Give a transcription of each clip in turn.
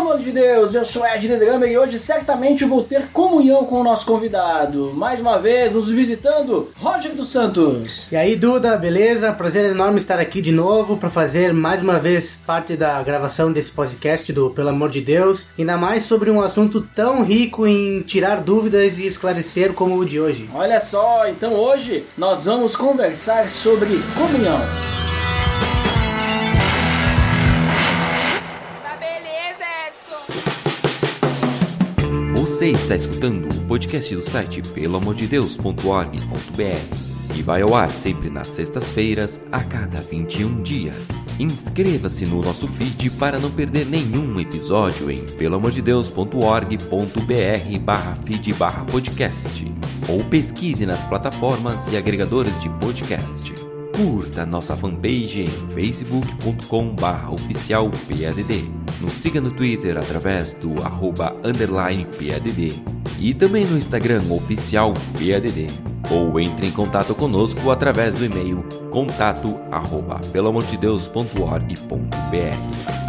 Amor de Deus, eu sou Ed Drummer e hoje certamente vou ter comunhão com o nosso convidado. Mais uma vez, nos visitando, Roger dos Santos. E aí, Duda, beleza? Prazer enorme estar aqui de novo para fazer mais uma vez parte da gravação desse podcast do Pelo Amor de Deus, ainda mais sobre um assunto tão rico em tirar dúvidas e esclarecer como o de hoje. Olha só, então hoje nós vamos conversar sobre comunhão. Você está escutando o podcast do site pelamordedeus.org.br e vai ao ar sempre nas sextas-feiras, a cada 21 dias. Inscreva-se no nosso feed para não perder nenhum episódio em pelamordedeus.org.br barra feed barra podcast ou pesquise nas plataformas e agregadores de podcast. Curta nossa fanpage em facebook.com barra oficial PADD. Nos siga no Twitter através do arroba underline PADD e também no Instagram oficial PADD. Ou entre em contato conosco através do e-mail contato arroba pelamordedeus.org.br.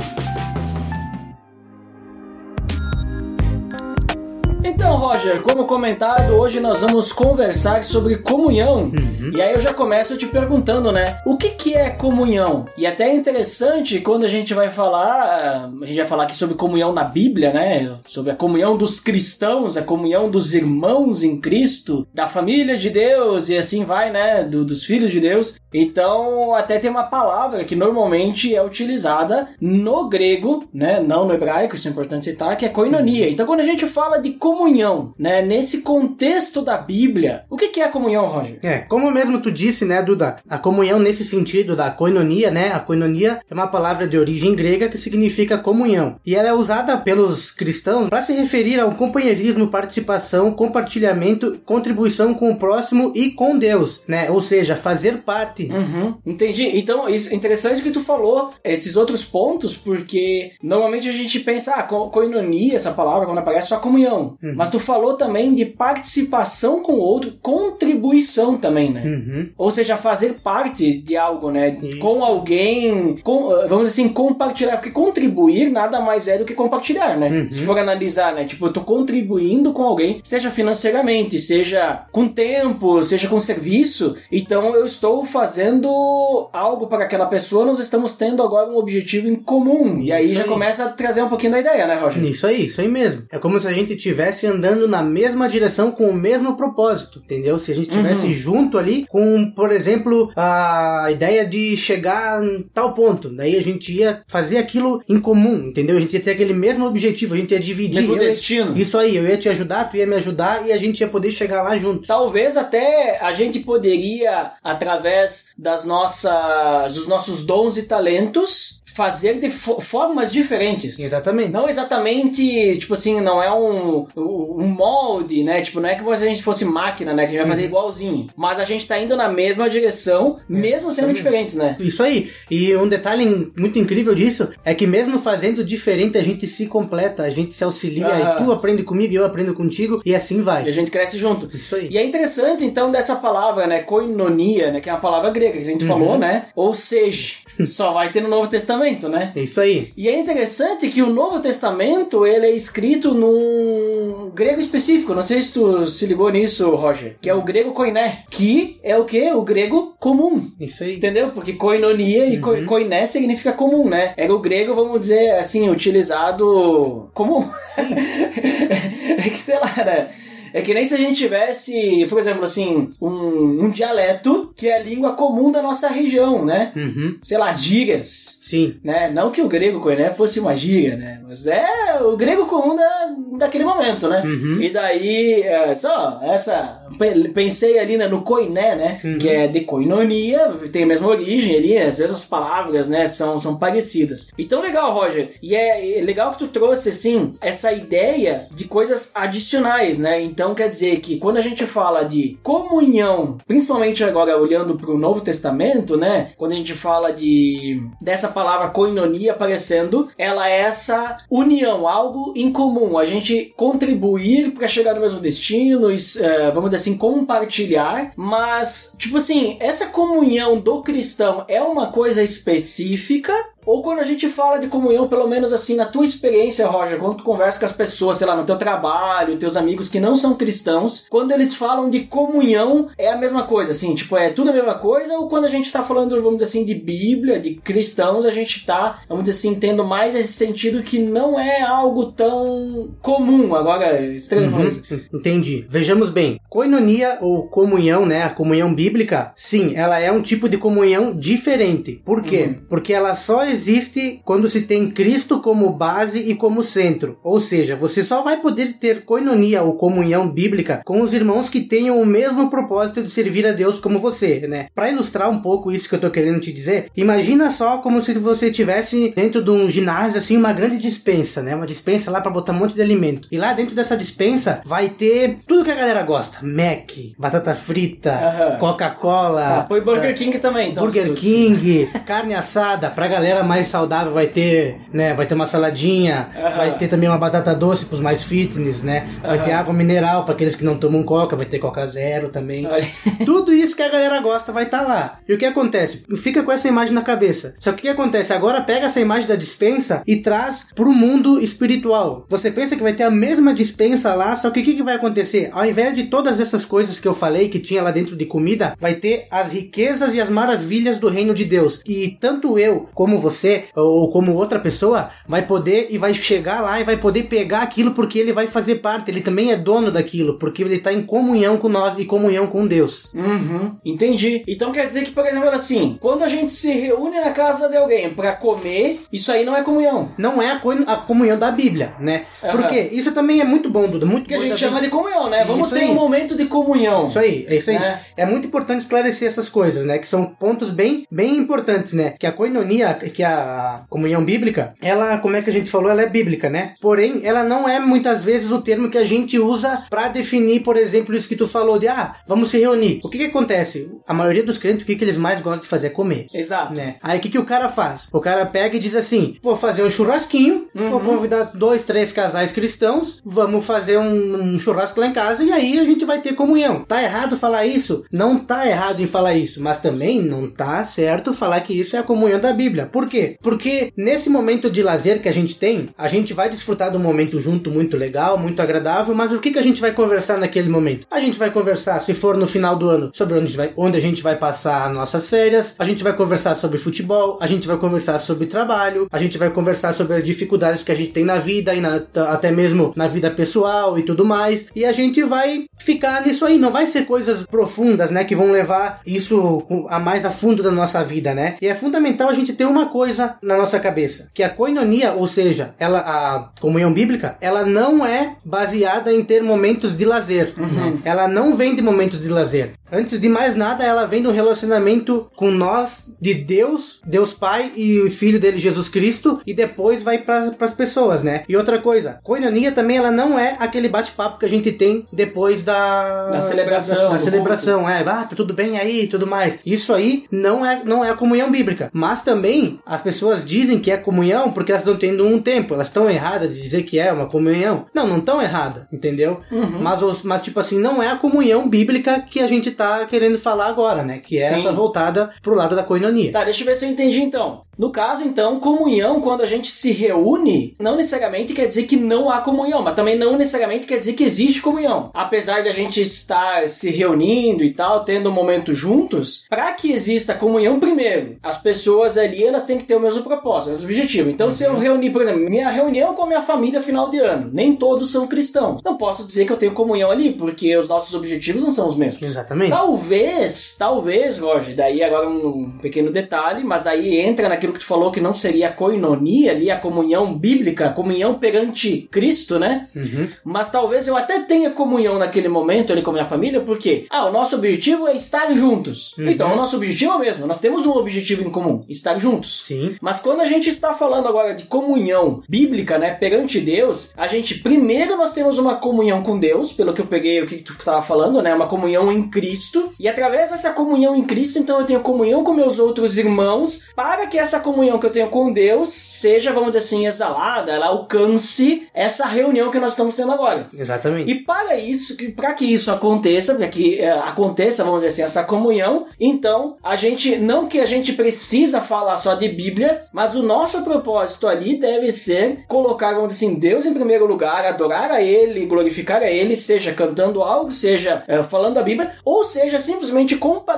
Então, Roger, como comentado, hoje nós vamos conversar sobre comunhão. E aí eu já começo te perguntando, né? O que, que é comunhão? E até é interessante quando a gente vai falar, a gente vai falar aqui sobre comunhão na Bíblia, né? Sobre a comunhão dos cristãos, a comunhão dos irmãos em Cristo, da família de Deus e assim vai, né? Do- dos filhos de Deus. Então, até tem uma palavra que normalmente é utilizada no grego, né? Não no hebraico, isso é importante citar, que é koinonia. Então, quando a gente fala de comunhão, né? Nesse contexto da Bíblia, o que que é a comunhão, Roger? É, como mesmo tu disse, né, Duda, a comunhão nesse sentido da koinonia, né, a koinonia é uma palavra de origem grega que significa comunhão. E ela é usada pelos cristãos para se referir ao companheirismo, participação, compartilhamento, contribuição com o próximo e com Deus, né, ou seja, fazer parte. Uhum, entendi. Então, isso é interessante que tu falou esses outros pontos, porque normalmente a gente pensa, ah, koinonia, essa palavra, quando aparece, só comunhão. Mas tu falou também de participação com o outro, contribuição também, né? Uhum. Ou seja, fazer parte de algo, né? Isso. Com alguém, com, uh, vamos assim, compartilhar. Porque contribuir nada mais é do que compartilhar, né? Uhum. Se for analisar, né? Tipo, eu tô contribuindo com alguém, seja financeiramente, seja com tempo, seja com serviço. Então eu estou fazendo algo para aquela pessoa, nós estamos tendo agora um objetivo em comum. E aí Isso já aí. começa a trazer um pouquinho da ideia, né, Roger? Isso aí, isso aí mesmo. É como se a gente estivesse andando na mesma direção com o mesmo propósito, entendeu? Se a gente estivesse Uhum. junto ali com, por exemplo, a ideia de chegar em tal ponto. Daí a gente ia fazer aquilo em comum, entendeu? A gente ia ter aquele mesmo objetivo, a gente ia dividir. Mesmo Eu ia- destino. Isso aí, eu ia te ajudar, tu ia me ajudar e a gente ia poder chegar lá juntos. Talvez até a gente poderia, através das nossas, dos nossos dons e talentos, fazer de fo- formas diferentes. Exatamente. Não exatamente, tipo assim, não é um, um molde, né? Tipo, não é que a gente fosse máquina, né? Que a gente vai Uhum. fazer igualzinho. Mas a gente tá indo na mesma direção, mesmo sendo também. diferentes, né? Isso aí. E um detalhe muito incrível disso é que mesmo fazendo diferente, a gente se completa, a gente se auxilia. Aham. E tu aprende comigo, eu aprendo contigo, e assim E a vai. gente cresce junto. Isso aí. E é interessante, então, dessa palavra, né? Koinonia, né? Que é uma palavra grega que a Uhum. gente falou, né? Ou seja, só vai ter no Novo Testamento, né? É isso aí. E é interessante que o Novo Testamento ele é escrito num grego específico. Não sei se tu se ligou nisso, Roger. Que é o grego koiné. Que é o que? O grego comum. Isso aí. Entendeu? Porque koinonia e ko- koiné significa comum, né? Era o grego, vamos dizer assim, utilizado comum. é que sei lá, né? É que nem se a gente tivesse, por exemplo, assim, um, um dialeto que é a língua comum da nossa região, né? Uhum. Sei lá, as gírias Sim. né? Não que o grego koiné fosse uma gíria, né? Mas é o grego comum da, daquele momento, né? Uhum. E daí, é, só essa... pe- Pensei ali né, no koiné, né? Uhum. Que é de koinonia, tem a mesma origem ali, às vezes as palavras, né, são, são parecidas. Então, legal, Roger. E é, é legal que tu trouxe, assim, essa ideia de coisas adicionais, né? Então, Então quer dizer que quando a gente fala de comunhão, principalmente agora olhando para o Novo Testamento, né? Quando a gente fala de dessa palavra koinonia aparecendo, ela é essa união, algo em comum, a gente contribuir para chegar no mesmo destino, e, uh, vamos dizer assim, compartilhar, mas tipo assim, essa comunhão do cristão é uma coisa específica ou quando a gente fala de comunhão, pelo menos assim, na tua experiência, Roger, quando tu conversa com as pessoas, sei lá, no teu trabalho, teus amigos que não são cristãos, quando eles falam de comunhão, é a mesma coisa, assim, tipo, é tudo a mesma coisa, ou quando a gente tá falando, vamos dizer assim, de Bíblia, de cristãos, a gente tá, vamos dizer assim, tendo mais esse sentido que não é algo tão comum. Agora, estranho uhum, isso. Entendi. Vejamos bem, coinonia ou comunhão, né, a comunhão bíblica, sim, ela é um tipo de comunhão diferente. Por quê? Uhum. Porque ela só existe quando se tem Cristo como base e como centro. Ou seja, você só vai poder ter coinonia ou comunhão bíblica com os irmãos que tenham o mesmo propósito de servir a Deus como você, né? Para ilustrar um pouco isso que eu tô querendo te dizer, imagina só como se você tivesse dentro de um ginásio assim uma grande dispensa, né? Uma dispensa lá para botar um monte de alimento. E lá dentro dessa dispensa vai ter tudo que a galera gosta: Mac, batata frita, Coca-Cola, ah, põe Burger uh, King também, então. Burger King, carne assada pra galera mais saudável vai ter, né, vai ter uma saladinha, vai ter também uma batata doce pros mais fitness, né? Vai ter água mineral para aqueles que não tomam coca, vai ter coca zero também. Tudo isso que a galera gosta vai estar tá lá. E o que acontece? Fica com essa imagem na cabeça. Só que o que acontece? Agora pega essa imagem da dispensa e traz pro mundo espiritual. Você pensa que vai ter a mesma dispensa lá, só que o que, que vai acontecer? Ao invés de todas essas coisas que eu falei que tinha lá dentro de comida, vai ter as riquezas e as maravilhas do reino de Deus. E tanto eu como você você ou como outra pessoa vai poder e vai chegar lá e vai poder pegar aquilo porque ele vai fazer parte, ele também é dono daquilo, porque ele está em comunhão com nós e comunhão com Deus. Uhum, entendi. Então quer dizer que, por exemplo, assim, quando a gente se reúne na casa de alguém para comer, isso aí não é comunhão. Não é a, co a comunhão da Bíblia, né? Uhum. Porque isso também é muito bom, Duda, muito que a gente chama de comunhão, né? Vamos isso ter aí. um momento de comunhão. Isso aí, é isso aí. É. é muito importante esclarecer essas coisas, né? Que são pontos bem, bem importantes, né? Que a coinonia, que que a comunhão bíblica, ela, como é que a gente falou, ela é bíblica, né? Porém, ela não é muitas vezes o termo que a gente usa para definir, por exemplo, isso que tu falou de, ah, vamos se reunir. O que que acontece? A maioria dos crentes, o que que eles mais gostam de fazer é comer. Exato. Né? Aí o que que o cara faz? O cara pega e diz assim, vou fazer um churrasquinho, uhum. vou convidar dois, três casais cristãos, vamos fazer um, um churrasco lá em casa e aí a gente vai ter comunhão. Tá errado falar isso? Não tá errado em falar isso, mas também não tá certo falar que isso é a comunhão da Bíblia. Por quê? Porque nesse momento de lazer que a gente tem, a gente vai desfrutar de um momento junto muito legal, muito agradável, mas o que, que a gente vai conversar naquele momento? A gente vai conversar, se for no final do ano, sobre onde, vai, onde a gente vai passar nossas férias, a gente vai conversar sobre futebol, a gente vai conversar sobre trabalho, a gente vai conversar sobre as dificuldades que a gente tem na vida e na, até mesmo na vida pessoal e tudo mais, e a gente vai ficar nisso aí, não vai ser coisas profundas, né, que vão levar isso a mais a fundo da nossa vida, né? E é fundamental a gente ter uma coisa na nossa cabeça, que a coinonia, ou seja, ela a comunhão bíblica, ela não é baseada em ter momentos de lazer. Uhum. Ela não vem de momentos de lazer. Antes de mais nada, ela vem do relacionamento com nós, de Deus, Deus Pai e o Filho dele, Jesus Cristo, e depois vai para as pessoas, né? E outra coisa, coinonia também ela não é aquele bate-papo que a gente tem depois da, da celebração. Da, da celebração, é, ah, tá tudo bem aí, tudo mais. Isso aí não é, não é a comunhão bíblica. Mas também as pessoas dizem que é comunhão porque elas estão tendo um tempo. Elas estão erradas de dizer que é uma comunhão. Não, não estão erradas, entendeu? Uhum. Mas, mas, tipo assim, não é a comunhão bíblica que a gente tá querendo falar agora, né? Que é Sim. essa voltada pro lado da coinonia. Tá, deixa eu ver se eu entendi então. No caso, então, comunhão, quando a gente se reúne, não necessariamente quer dizer que não há comunhão, mas também não necessariamente quer dizer que existe comunhão. Apesar de a gente estar se reunindo e tal, tendo um momento juntos, para que exista comunhão, primeiro, as pessoas ali elas têm que ter o mesmo propósito, o mesmo objetivo. Então, uhum. se eu uhum. reunir, por exemplo, minha reunião com a minha família final de ano, nem todos são cristãos. Não posso dizer que eu tenho comunhão ali, porque os nossos objetivos não são os mesmos. Exatamente. Talvez, talvez, Roger, daí agora um pequeno detalhe, mas aí entra naquilo aquilo que tu falou que não seria a coinonia ali, a comunhão bíblica, a comunhão perante Cristo, né? Uhum. Mas talvez eu até tenha comunhão naquele momento ali com a minha família, porque, ah, o nosso objetivo é estar juntos. Uhum. Então, o nosso objetivo é o mesmo, nós temos um objetivo em comum, estar juntos. Sim. Mas quando a gente está falando agora de comunhão bíblica, né, perante Deus, a gente primeiro nós temos uma comunhão com Deus, pelo que eu peguei o que tu estava falando, né, uma comunhão em Cristo, e através dessa comunhão em Cristo, então eu tenho comunhão com meus outros irmãos, para que essa comunhão que eu tenho com Deus seja, vamos dizer assim, exalada, ela alcance essa reunião que nós estamos tendo agora. Exatamente. E para isso, que- para que isso aconteça, para que eh, aconteça, vamos dizer assim, essa comunhão, então a gente não que a gente precisa falar só de Bíblia, mas o nosso propósito ali deve ser colocar, vamos dizer assim, Deus em primeiro lugar, adorar a Ele, glorificar a Ele, seja cantando algo, seja eh, falando a Bíblia, ou seja simplesmente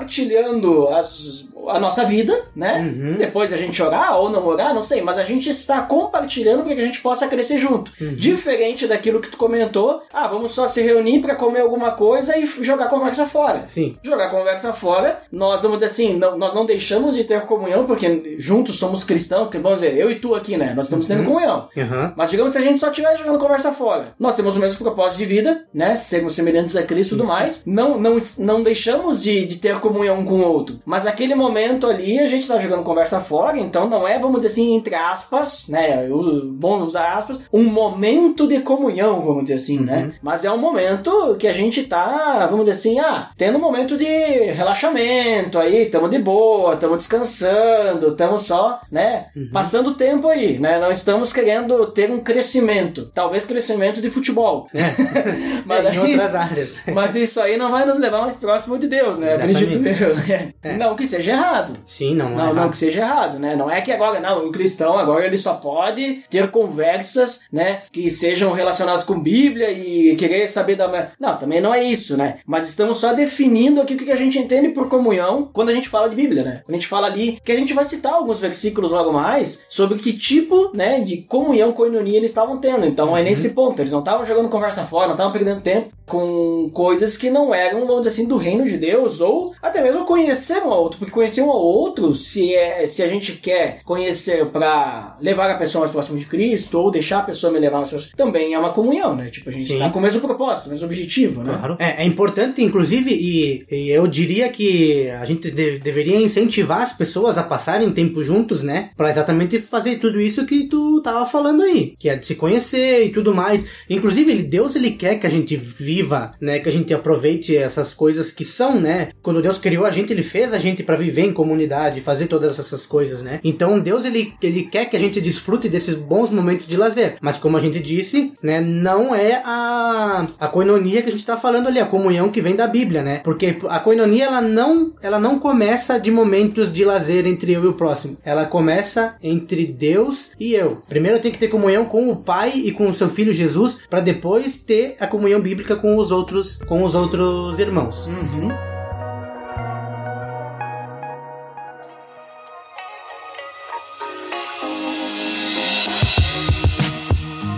compartilhando as- a nossa vida, né? Uhum. Depois a gente orar ou não orar, não sei, mas a gente está compartilhando para que a gente possa crescer junto. Diferente daquilo que tu comentou, ah, vamos só se reunir para comer alguma coisa e jogar conversa fora. Sim. Jogar conversa fora, nós vamos dizer assim, não- nós não deixamos de ter comunhão, porque juntos somos cristãos, vamos dizer, eu e tu aqui, né? Nós estamos tendo comunhão. Aham. Mas digamos se a gente só estiver jogando conversa fora. Nós temos o mesmo propósito de vida, né? Sermos semelhantes a Cristo e tudo mais. Não, não, não deixamos de, de ter comunhão um com o outro. Mas naquele momento ali, a gente tá jogando conversa fora, então não é, vamos dizer assim, entre aspas, né? Bom usar aspas, um momento de comunhão, vamos dizer assim, né? Mas é um momento que a gente tá, vamos dizer assim, ah, tendo um momento de relaxamento aí, tamo de boa, tamo descansando, tamo só, né? Passando tempo aí, né? Não estamos querendo ter um crescimento. Talvez crescimento de futebol. Mas, É, aí- em outras áreas. mas isso aí não vai nos levar mais próximo de Deus, né? Exatamente. Acredito eu. né? É. Não que seja errado. Sim, não, Não, é não errado. que seja errado, né? Não é que agora, não, um cristão agora ele só pode ter conversas, né, que sejam relacionadas com Bíblia e querer saber da... Não, também não é isso, né? Mas estamos só definindo aqui o que a gente entende por comunhão quando a gente fala de Bíblia, né? Quando a gente fala ali, que a gente vai citar alguns versículos logo mais sobre que tipo, né, de comunhão, coinonia eles estavam tendo. Então é nesse ponto, eles não estavam jogando conversa fora, não estavam perdendo tempo com coisas que não eram, vamos dizer assim, do reino de Deus, ou até mesmo conhecer um ao outro, porque conhecer um ao outro, se, é, se a gente quer conhecer para levar a pessoa mais próxima de Cristo, ou deixar a pessoa me levar mais próximo, também é uma comunhão, né? Tipo, a gente Sim. tá com o mesmo propósito, o mesmo objetivo, né? Claro. É, é importante, inclusive, e, e eu diria que a gente de- deveria incentivar as pessoas a passarem tempo juntos, né? Pra exatamente fazer tudo isso que tu tava falando aí, que é de se conhecer e tudo mais. Inclusive, ele, Deus ele quer que a gente viva, né? Que a gente aproveite essas coisas que são, né? Quando Deus criou a gente, ele fez a gente pra viver em comunidade, fazer todas essas coisas, né? Então, Deus ele, ele quer que a gente desfrute desses bons momentos de lazer. Mas como a gente disse, né, não é a, a coinonia que a gente tá falando ali, a comunhão que vem da Bíblia, né? Porque a coinonia ela não, ela não começa de momentos de lazer entre eu e o próximo. Ela começa entre Deus e eu. Primeiro eu tenho que ter comunhão com o Pai e com o seu filho Jesus para depois ter a comunhão bíblica com os outros com os outros irmãos. Uhum.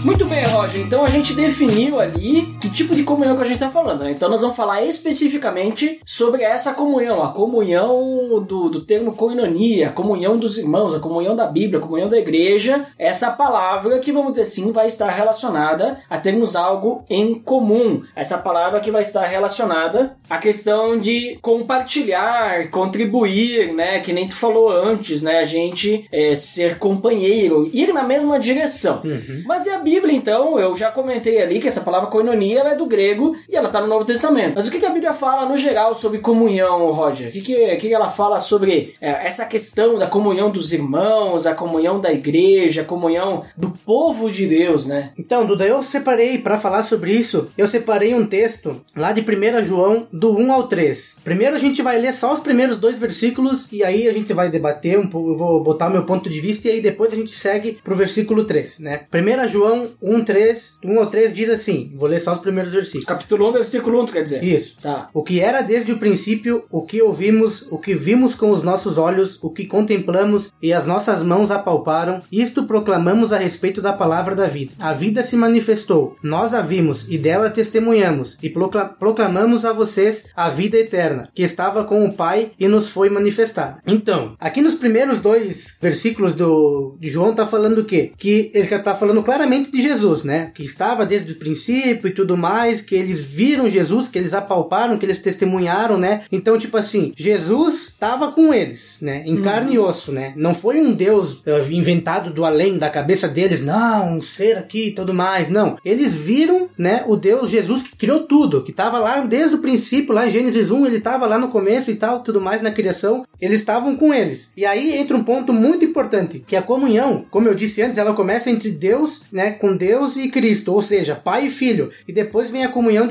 Muito bem, Roger. Então a gente definiu ali que tipo de comunhão que a gente está falando. Né? Então nós vamos falar especificamente sobre essa comunhão, a comunhão do, do termo coinonia, a comunhão dos irmãos, a comunhão da Bíblia, a comunhão da igreja. Essa palavra que, vamos dizer assim, vai estar relacionada a termos algo em comum. Essa palavra que vai estar relacionada à questão de compartilhar, contribuir, né? Que nem tu falou antes, né? A gente é, ser companheiro, ir na mesma direção. Mas e a Bíblia, então? Eu já comentei ali que essa palavra koinonia é do grego e ela está no Novo Testamento. Mas o que, que a Bíblia fala no geral sobre comunhão, Roger? O que, que que ela fala sobre é, essa questão da comunhão dos irmãos, a comunhão da igreja, a comunhão do povo de Deus, né? Então, Duda, eu separei para falar sobre isso, eu separei um texto lá de 1 João do 1 ao 3. Primeiro a gente vai ler só os primeiros dois versículos e aí a gente vai debater um pouco, eu vou botar meu ponto de vista e aí depois a gente segue pro versículo 3, né? 1 João João 1, 3, 1 ou 3 diz assim, vou ler só os primeiros versículos. Capítulo 1, versículo 1, tu quer dizer? Isso. Tá. O que era desde o princípio, o que ouvimos, o que vimos com os nossos olhos, o que contemplamos e as nossas mãos apalparam, isto proclamamos a respeito da palavra da vida. A vida se manifestou, nós a vimos e dela testemunhamos e procla- proclamamos a vocês a vida eterna, que estava com o Pai e nos foi manifestada. Então, aqui nos primeiros dois versículos do de João tá falando o quê? Que ele tá falando claramente de Jesus, né? Que estava desde o princípio e tudo mais, que eles viram Jesus, que eles apalparam, que eles testemunharam, né? Então, tipo assim, Jesus estava com eles, né? Em carne e osso, né? Não foi um Deus eh, inventado do além da cabeça deles, não, um ser aqui e tudo mais, não. Eles viram, né, o Deus Jesus que criou tudo, que estava lá desde o princípio, lá em Gênesis 1, ele estava lá no começo e tal, tudo mais na criação, eles estavam com eles. E aí entra um ponto muito importante, que a comunhão, como eu disse antes, ela começa entre Deus, né, com Deus e Cristo, ou seja, pai e filho, e depois vem a comunhão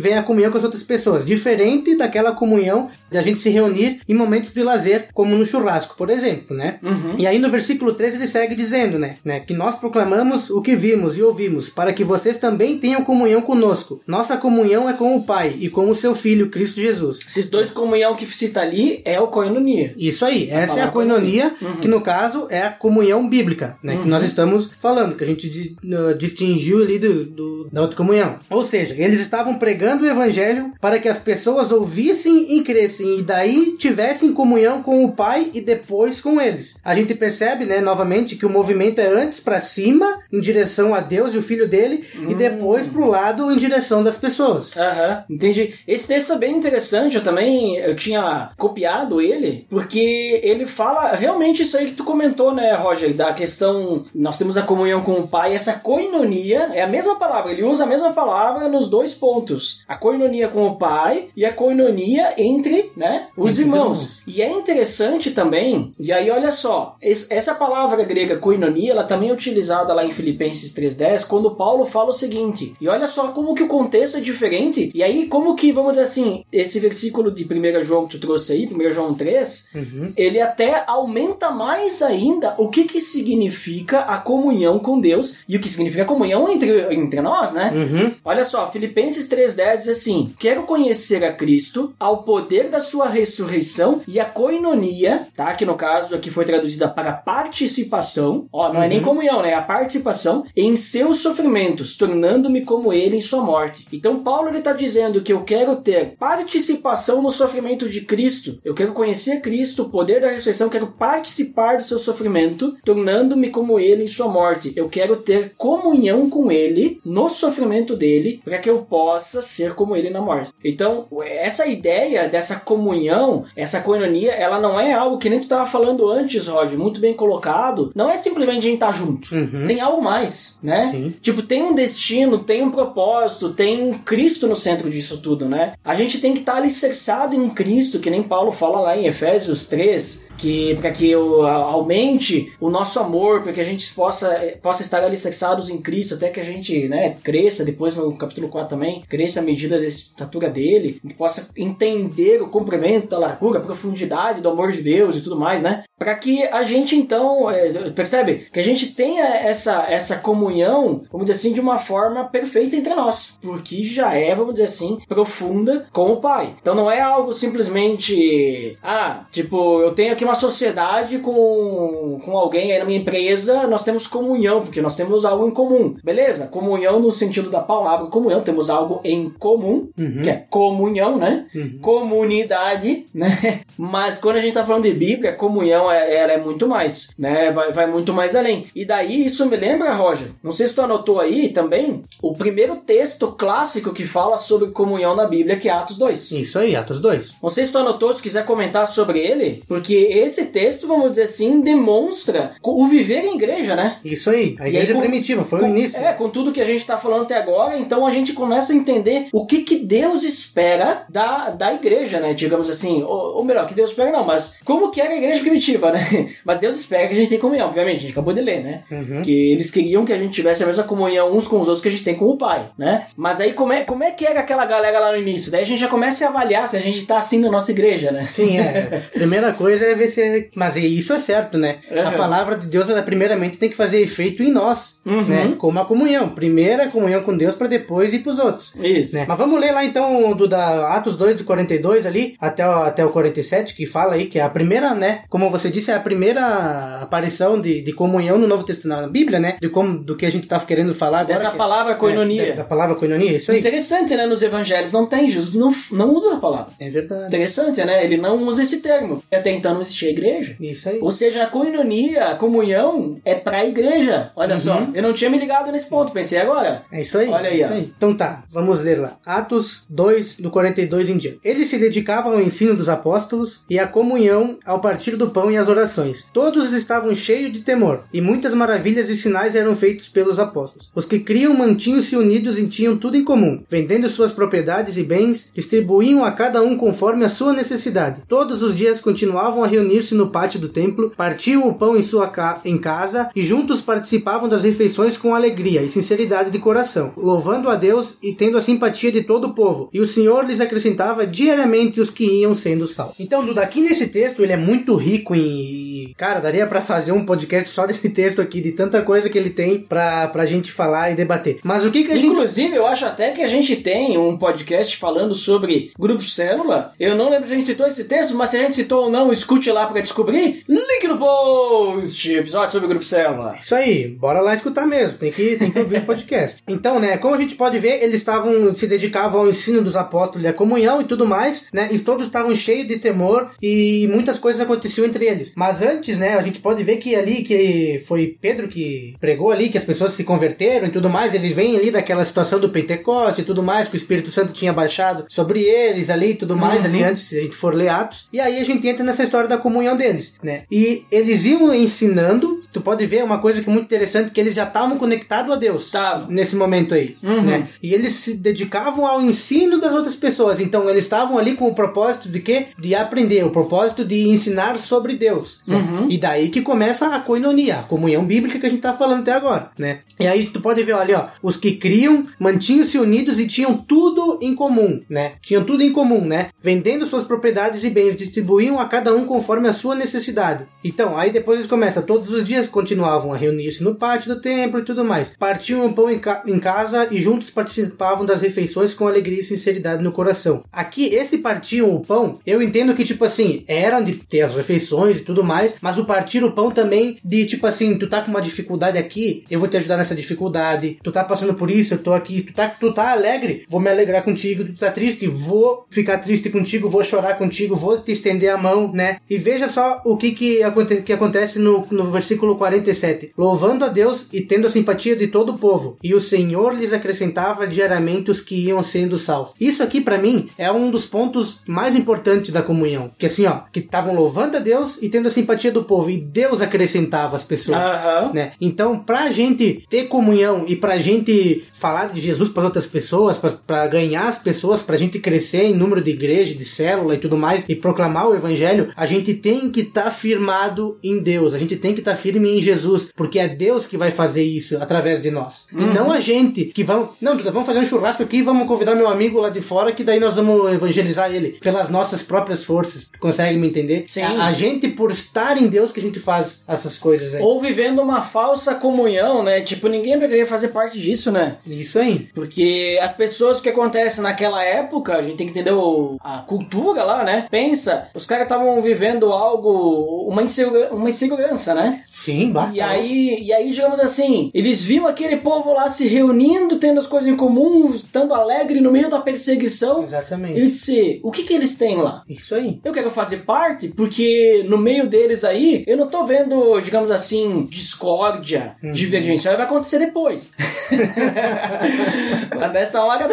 vem a comunhão com as outras pessoas, diferente daquela comunhão da gente se reunir em momentos de lazer, como no churrasco, por exemplo, né? E aí no versículo 13 ele segue dizendo, né, né, que nós proclamamos o que vimos e ouvimos, para que vocês também tenham comunhão conosco. Nossa comunhão é com o Pai e com o seu filho Cristo Jesus. Esses dois comunhão que cita ali é o koinonia. Isso aí, essa é a coinonia, que no caso é a comunhão bíblica, né? Que nós estamos falando, que a gente uh, distinguiu ali do, do- da outra comunhão. Ou seja, eles estavam pregando o evangelho para que as pessoas ouvissem e crescem, e daí tivessem comunhão com o Pai e depois com eles. A gente percebe, né, novamente, que o movimento é antes para cima, em direção a Deus e o Filho dele, e depois pro lado em direção das pessoas. Aham, entendi. Esse texto é bem interessante, eu também eu tinha copiado ele, porque ele fala realmente isso aí que tu comentou, né, Roger, da questão, nós temos a comunhão com o Pai, essa koinonia, é a mesma palavra, ele usa a mesma palavra nos dois pontos. A koinonia com o Pai e a koinonia entre, né, os Entre os irmãos. irmãos. E é interessante também, e aí olha só, es- essa palavra grega koinonia, ela também é utilizada lá em Filipenses 3.10, quando Paulo fala o seguinte, e olha só como que o contexto é diferente, e aí como que, vamos dizer assim, esse versículo de 1 João que tu trouxe aí, 1 João 3, ele até aumenta mais ainda o que que significa a comunhão com Deus, e o que significa comunhão entre, entre nós, né? Uhum. Olha só, Filipenses 3,10 diz assim: Quero conhecer a Cristo, ao poder da sua ressurreição e a coinonia, tá? Que no caso aqui foi traduzida para participação. Ó, não é nem comunhão, né? A participação em seus sofrimentos, tornando-me como ele em sua morte. Então, Paulo ele tá dizendo que eu quero ter participação no sofrimento de Cristo. Eu quero conhecer Cristo, o poder da ressurreição, quero participar do seu sofrimento, tornando-me como ele em sua morte. Eu quero ter comunhão com ele no sofrimento dele, para que eu possa ser como ele na morte. Então, essa ideia dessa comunhão, essa coinonia, ela não é algo que nem tu estava falando antes, Roger, muito bem colocado. Não é simplesmente a gente estar junto. Uhum. Tem algo mais, né? Sim. Tipo, tem um destino, tem um propósito, tem um Cristo no centro disso tudo, né? A gente tem que estar alicerçado em Cristo, que nem Paulo fala lá em Efésios 3, que para que eu, aumente o nosso amor, para que a gente possa, eh, possa estar alicerçados em Cristo, até que a gente né, cresça, depois no capítulo 4 também, cresça à medida da estatura dele, que possa entender o comprimento, a largura, a profundidade do amor de Deus e tudo mais, né? Para que a gente então, eh, percebe? Que a gente tenha essa, essa comunhão, vamos dizer assim, de uma forma perfeita entre nós, porque já é, vamos dizer assim, profunda com o Pai. Então não é algo simplesmente, ah, tipo, eu tenho aqui uma sociedade com, com alguém aí na minha empresa, nós temos comunhão, porque nós temos algo em comum. Beleza? Comunhão no sentido da palavra comunhão, temos algo em comum, que é comunhão, né? Comunidade, né? Mas quando a gente tá falando de Bíblia, comunhão é, ela é muito mais, né? Vai, vai muito mais além. E daí isso me lembra, Roger, não sei se tu anotou aí também, o primeiro texto clássico que fala sobre comunhão na Bíblia, que é Atos 2. Isso aí, Atos 2. Não sei se tu anotou, se quiser comentar sobre ele, porque esse texto, vamos dizer assim, demonstra o viver em igreja, né? Isso aí, a igreja aí, com- primitiva, foi com, o início. É, com tudo que a gente está falando até agora, então a gente começa a entender o que, que Deus espera da, da igreja, né? Digamos assim, ou, ou melhor, que Deus espera não, mas como que era a igreja primitiva? né? Mas Deus espera que a gente tenha comunhão, obviamente, a gente acabou de ler, né? Uhum. Que eles queriam que a gente tivesse a mesma comunhão uns com os outros que a gente tem com o Pai, né? Mas aí como é, como é que era aquela galera lá no início? Daí a gente já começa a avaliar se a gente tá assim na nossa igreja, né? Sim, é. Primeira coisa é ver se. Mas isso é certo, né? A palavra de Deus, ela primeiramente tem que fazer efeito em nós, Uhum. né? Como a comunhão. Primeiro a comunhão com Deus para depois ir pros outros. Isso. Né? Mas vamos ler lá então do da Atos 2, do 42 ali, até o, até o 47, que fala aí que é a primeira, né? Como você disse, é a primeira aparição de, de comunhão no Novo Testamento, na Bíblia, né? De como, do que a gente tava querendo falar agora. Dessa que- palavra koinonia. É, da, da palavra coinonia, isso aí. Interessante, né? Nos evangelhos não tem, Jesus não, não usa a palavra. É verdade. Interessante, né? Ele não usa esse termo. Até então não existia igreja. Isso aí. Ou seja, a koinonia, a comunhão, é pra igreja. Olha Uhum. só, eu não tinha me ligado nesse ponto, pensei agora. É isso aí. Olha aí, é isso ó. aí. Então tá, vamos ler lá. Atos 2, do 42 em diante. Eles se dedicavam ao ensino dos apóstolos e à comunhão, ao partir do pão e às orações. Todos estavam cheios de temor, e muitas maravilhas e sinais eram feitos pelos apóstolos. Os que criam mantinham-se unidos e tinham tudo em comum. Vendendo suas propriedades e bens, distribuíam a cada um conforme a sua necessidade. Todos os dias continuavam a reunir-se no pátio do templo, partiam o pão em sua ca em casa e juntos participavam das refeições com alegria e sinceridade de coração, louvando a Deus e tendo a simpatia de todo o povo. E o Senhor lhes acrescentava diariamente os que iam sendo salvos. Então, Duda, aqui nesse texto ele é muito rico em, cara, daria pra fazer um podcast só desse texto aqui de tanta coisa que ele tem pra, pra gente falar e debater. Mas o que que a gente Inclusive, eu acho até que a gente tem um podcast falando sobre grupo célula. Eu não lembro se a gente citou esse texto, mas se a gente citou ou não, escute lá pra descobrir. Link no post! Episódio sobre grupo célula. Isso aí, bora lá escutar mesmo. Tem que, tem que ouvir o podcast. Então, né, como a gente pode ver, eles estavam, se dedicavam ao ensino dos apóstolos e à comunhão e tudo mais, né? E todos estavam cheios de temor e muitas coisas aconteciam entre eles. Mas antes, né, a gente pode ver que ali, que foi Pedro que pregou ali, que as pessoas se converteram e tudo mais, eles vêm ali daquela situação do Pentecoste e tudo mais, que o Espírito Santo tinha baixado sobre eles ali e tudo mais, ali antes, se a gente for ler Atos. E aí a gente entra nessa história da comunhão deles, né? E eles iam ensinando, tu pode ver uma coisa que é muito interessante, que eles já estavam conectados a Deus. Tá. Nesse momento aí, Uhum. né? E eles se dedicavam ao ensino das outras pessoas. Então eles estavam ali com o propósito de quê? De aprender, o propósito de ensinar sobre Deus. né? Uhum. E daí que começa a koinonia, a comunhão bíblica que a gente tá falando até agora, né? E aí tu pode ver, olha, ó, os que criam mantinham-se unidos e tinham tudo em comum, né? Tinham tudo em comum, né? Vendendo suas propriedades e bens, distribuíam a cada um conforme a sua necessidade. Então, aí depois eles começam, todos os dias continuavam a reunir-se no pátio do templo e tudo mais. Partiam o pão em, ca- em casa e juntos participavam das refeições com alegria e sinceridade no coração. Aqui, esse partiam o pão, eu entendo que, tipo assim, eram de ter as refeições e tudo mais, mas o partir o pão também de, tipo assim, tu tá com uma dificuldade aqui, eu vou te ajudar nessa dificuldade. Tu tá passando por isso, eu tô aqui. Tu tá, tu tá alegre, vou me alegrar contigo. Tu tá triste, vou ficar triste contigo, vou chorar contigo, vou te estender a mão, né? Veja só o que que, aconte que acontece no, no versículo 47. Louvando a Deus e tendo a simpatia de todo o povo. E o Senhor lhes acrescentava diariamente os que iam sendo salvos. Isso aqui, pra mim, é um dos pontos mais importantes da comunhão. Que assim, ó, que estavam louvando a Deus e tendo a simpatia do povo. E Deus acrescentava as pessoas Aham. né? Então, pra gente ter comunhão e pra gente falar de Jesus para outras pessoas, pra ganhar as pessoas, pra gente crescer em número de igreja, de célula e tudo mais, e proclamar o evangelho, a gente tem que estar firmado em Deus, a gente tem que estar firme em Jesus, porque é Deus que vai fazer isso através de nós. E não a gente que vamos, não, Duda, vamos fazer um churrasco aqui, vamos convidar meu amigo lá de fora, que daí nós vamos evangelizar ele pelas nossas próprias forças. Consegue me entender? Sim. A, a gente, por estar em Deus, que a gente faz essas coisas aí. Ou vivendo uma falsa comunhão, né? Tipo, ninguém vai querer fazer parte disso, né? Isso aí. Porque as pessoas que acontecem naquela época, a gente tem que entender o- a cultura lá, né? Pensa, os caras estavam vivendo algo, uma, insegura- uma insegurança, né? Sim, bata. E aí, e aí, digamos assim, eles viam aquele povo lá se reunindo, tendo as coisas em comum, estando alegre no meio da perseguição. Exatamente. E disse, o que que eles têm lá? Isso aí. Eu quero fazer parte porque no meio deles aí, eu não tô vendo, digamos assim, discórdia, divergência. Vai acontecer depois. Mas nessa hora.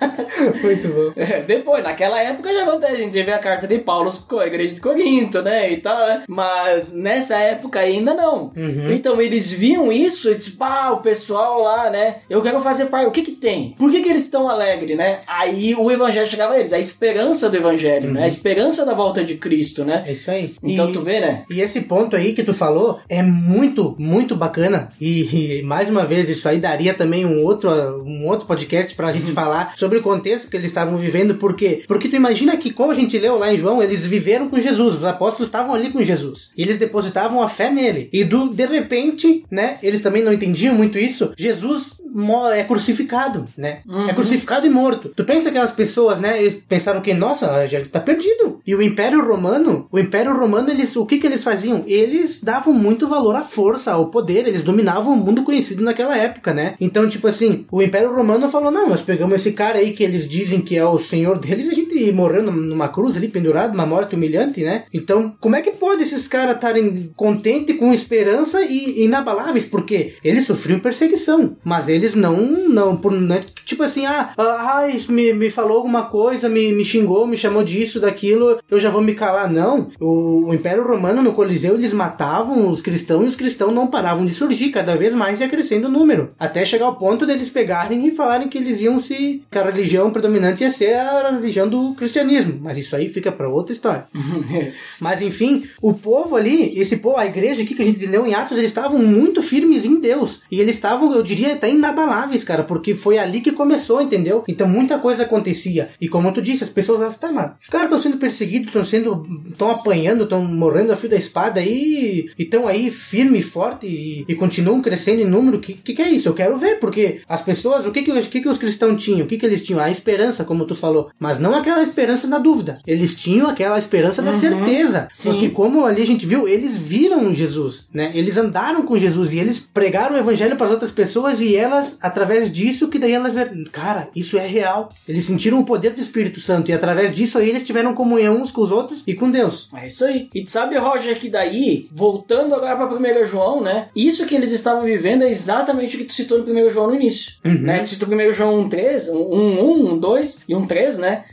Muito bom. É, depois, naquela época já acontece, a gente vê a carta de Paulo com a igreja de Corinto, né, e tal, né? Mas nessa época ainda não. Uhum. Então eles viam isso e disse, pá, o pessoal lá, né, eu quero fazer parte, o que que tem? Por que que eles estão alegres, né? Aí o evangelho chegava a eles, a esperança do evangelho, né? A esperança da volta de Cristo, né? É isso aí. Então E- tu vê, né? E esse ponto aí que tu falou é muito, muito bacana. E, e, mais uma vez, isso aí daria também um outro, um outro podcast pra gente falar sobre o contexto que eles estavam vivendo. Por quê? Porque tu imagina que, como a gente leu lá em João, eles viveram com Jesus. Os apóstolos estavam ali com Jesus. E eles depositavam a fé nele. E do, de repente, né? Eles também não entendiam muito isso. Jesus é crucificado, né? É crucificado e morto. Tu pensa aquelas pessoas, né? Eles pensaram que, nossa, a gente tá perdido. E o Império Romano, o Império Romano, eles, o que que eles faziam? Eles davam muito valor à força, ao poder. Eles dominavam o mundo conhecido naquela época, né? Então, tipo assim, o Império Romano falou, não, nós pegamos esse cara aí que eles dizem que é o senhor deles, a gente morreu num- numa cruz ali, pendurado, uma morte humilhante, né? Então, como é que pode esses caras estarem contentes, com esperança e inabaláveis? Porque eles sofriam perseguição, mas eles não, não, por, né, tipo assim, ah, ah, isso me, me falou alguma coisa, me, me xingou, me chamou disso, daquilo, eu já vou me calar. Não, o, o Império Romano no Coliseu, eles matavam os cristãos e os cristãos não paravam de surgir, cada vez mais ia crescendo o número, até chegar ao ponto deles pegarem e falarem que eles iam se, que a religião predominante ia ser a religião do cristianismo, mas isso aí fica para outra história. Mas enfim, o povo ali, esse povo, a igreja aqui que a gente leu em Atos, eles estavam muito firmes em Deus. E eles estavam, eu diria, até inabaláveis, cara, porque foi ali que começou, entendeu? Então muita coisa acontecia. E como tu disse, as pessoas falavam, tá, mas os caras estão sendo perseguidos, estão sendo. estão apanhando, estão morrendo a fio da espada aí, e estão aí firme e forte e, e continuam crescendo em número. O que, que, que é isso? Eu quero ver, porque as pessoas, o que, que, que, que os cristãos tinham? O que, que eles tinham? A esperança, como tu falou. Mas não aquela esperança da dúvida. Eles tinham aquela esperança da certeza. Sim. Porque como ali a gente viu, eles viram Jesus, né? Eles andaram com Jesus e eles pregaram o evangelho para as outras pessoas e elas, através disso, que daí elas ver, cara, isso é real. Eles sentiram o poder do Espírito Santo e através disso aí eles tiveram comunhão uns com os outros e com Deus. É isso aí. E sabe, Roger, que daí, voltando agora pra 1 João, né? Isso que eles estavam vivendo é exatamente o que tu citou no 1 João no início. Né? Tu citou 1 João 1, 3, 1, 1, 1, 2 e 1, 3, né?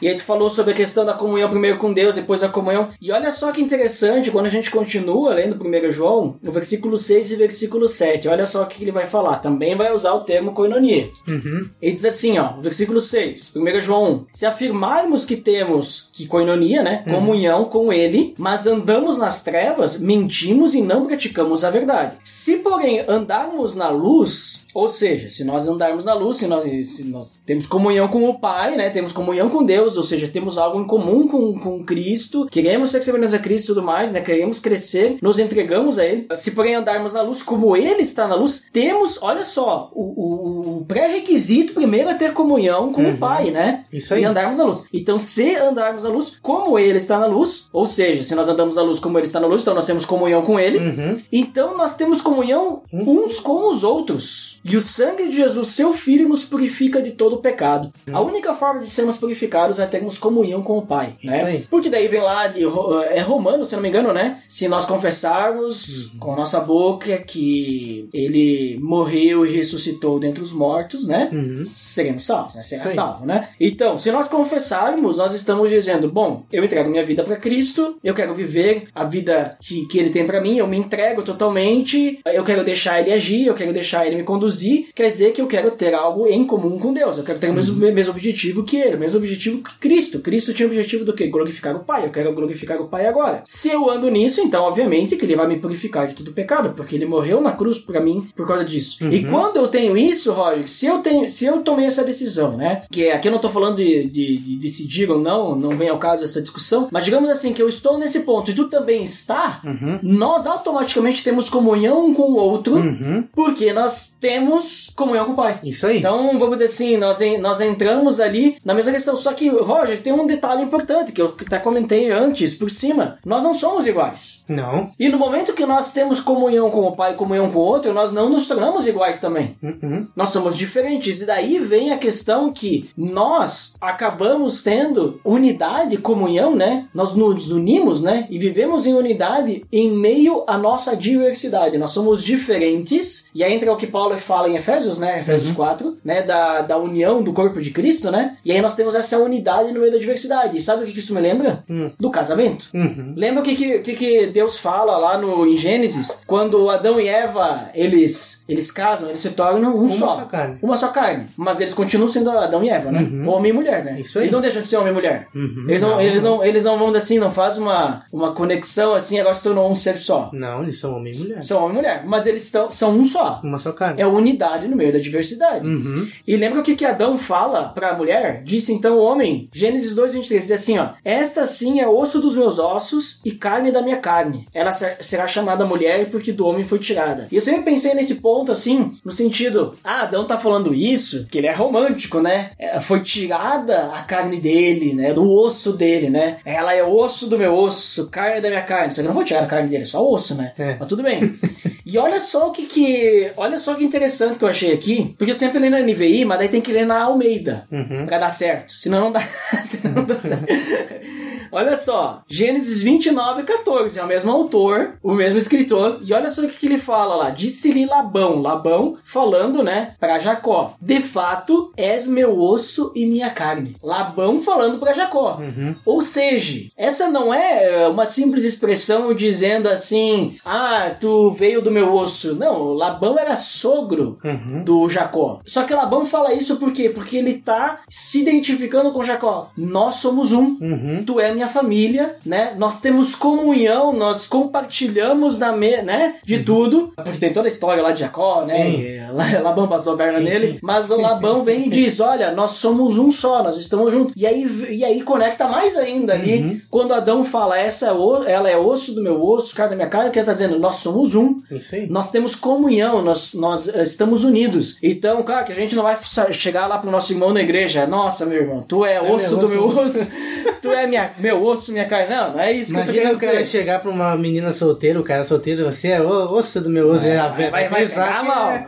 E aí tu falou sobre a questão da comunhão primeiro com Deus, depois da comunhão. E olha só que interessante, quando a gente continua lendo 1 João, no versículo 6 e versículo 7, olha só o que ele vai falar. Também vai usar o termo koinonia. Uhum. Ele diz assim, ó, versículo 6, 1 João 1. Se afirmarmos que temos, que koinonia, né, comunhão com ele, mas andamos nas trevas, mentimos e não praticamos a verdade. Se, porém, andarmos na luz, ou seja, se nós andarmos na luz, se nós, se nós temos comunhão com o Pai, né? Temos comunhão com Deus, ou seja, temos algo em comum com, com Cristo, queremos ser semelhantes a Cristo e tudo mais, né? Queremos crescer, nos entregamos a Ele. Se porém andarmos na luz, como Ele está na luz, temos, olha só, o, o- o pré-requisito primeiro é ter comunhão com o Pai, né? Isso aí. E andarmos na luz. Então, se andarmos na luz, como Ele está na luz, ou seja, se nós andamos na luz como Ele está na luz, então nós temos comunhão com Ele. Uhum. Então nós temos comunhão uns com os outros. E o sangue de Jesus, seu Filho, nos purifica de todo o pecado. A única forma de sermos purificados é termos comunhão com o Pai. Né? Aí. Porque daí vem lá de é Romano, se não me engano, né? Se nós confessarmos com a nossa boca que ele morreu e ressuscitou dentre os mortos, né? Uhum. Seremos salvos, né? Será aí. salvo, né? Então, se nós confessarmos, nós estamos dizendo, bom, eu entrego minha vida para Cristo, eu quero viver a vida que, que ele tem para mim, eu me entrego totalmente, eu quero deixar ele agir, eu quero deixar ele me conduzir, quer dizer que eu quero ter algo em comum com Deus, eu quero ter o mesmo, mesmo objetivo que ele, o mesmo objetivo que Cristo. Cristo tinha o objetivo do quê? Glorificar o Pai, eu quero glorificar o Pai agora. Se eu ando nisso, então, obviamente, que ele vai me purificar de todo pecado, porque ele morreu na cruz para mim por causa disso. E quando eu tenho isso, Roger, se eu tenho, se eu tomei essa decisão, né? Que é- aqui eu não tô falando de, de- de decidir ou não, não vem ao caso essa discussão, mas digamos assim, que eu estou nesse ponto e tu também está, nós automaticamente temos comunhão um com o outro, Uhum. porque nós temos comunhão com o Pai. Isso aí. Então, vamos dizer assim, nós, en- nós entramos ali na mesma questão. Só que, Roger, tem um detalhe importante que eu até comentei antes, por cima. Nós não somos iguais. Não. E no momento que nós temos comunhão com o Pai e comunhão com o outro, nós não nos tornamos iguais também. Uhum. Nós somos diferentes. E daí vem a questão que nós acabamos tendo unidade, comunhão, né? Nós nos unimos, né? E vivemos em unidade em meio à nossa diversidade. Nós somos diferentes. E aí entra o que Paulo fala em Efésios, né? Efésios 4, né? Da, da união do corpo de Cristo, né? E aí nós temos essa unidade no meio da diversidade. E sabe o que isso me lembra? Hum. Do casamento. Uhum. Lembra o que, que, que, Deus fala lá no, em Gênesis? Quando Adão e Eva, eles, eles casam, eles se tornam um Uma só. só carne. Uma só carne. Mas eles continuam sendo Adão e Eva, né? Uhum. Homem e mulher, né? Isso aí. Eles não deixam de ser homem e mulher. Uhum. Eles, não, Não. eles, não, eles não vão assim, não faz uma, uma conexão assim, agora se tornou um ser só. Não, eles são homem e mulher. São homem e mulher. Mas eles estão, são um só. Uma só carne. É unidade no meio da diversidade. Uhum. E lembra o que, que Adão fala pra mulher? Disse então o homem, Gênesis 2, 23, diz assim, ó. Esta sim é osso dos meus ossos e carne da minha carne. Ela ser- será chamada mulher porque do homem foi tirada. E eu sempre pensei nesse ponto, assim, no sentido, ah, Adão tá falando isso, que ele é romântico, né? É, Foi tirada a carne dele, né? Do osso dele, né? Ela é osso do meu osso, carne da minha carne. Só que eu não vou tirar a carne dele, é só osso, né? É. Mas tudo bem. E olha só o que que. Olha só que interessante que eu achei aqui. Porque eu sempre leio na NVI, mas daí tem que ler na Almeida. Uhum. Pra dar certo. Senão não dá, senão não dá certo. Olha só, Gênesis 29, 14, é o mesmo autor, o mesmo escritor, e olha só o que, que ele fala lá. Disse-lhe Labão, Labão falando, né, pra Jacó: De fato, és meu osso e minha carne. Labão falando pra Jacó. Uhum. Ou seja, essa não é é, uma simples expressão dizendo assim: Ah, tu veio do meu osso. Não, Labão era sogro Uhum. do Jacó. Só que Labão fala isso por quê? Porque ele tá se identificando com Jacó. Nós somos um. Uhum. Tu é minha família, né? Nós temos comunhão, nós compartilhamos da me, né? De tudo. Porque tem toda a história lá de Jacó, né? E La- Labão passou a perna nele. Mas o Labão vem e diz: Olha, nós somos um só, nós estamos juntos. E aí, e aí conecta mais ainda ali. Uhum. Quando Adão fala, essa é o- ela é osso do meu osso, carne da minha carne, que ele tá dizendo, nós somos um. Nós temos comunhão, nós, nós estamos unidos. Então, claro que a gente não vai chegar lá pro nosso irmão na igreja. Nossa, meu irmão, tu é osso meu do meu osso." tu é minha, meu osso, minha carne. Não, não é isso que eu tô Imagina querendo o cara dizer. chegar pra uma menina solteira, o cara solteiro, você é osso do meu osso. Vai, ela vai, vai, vai pensar que mal, é-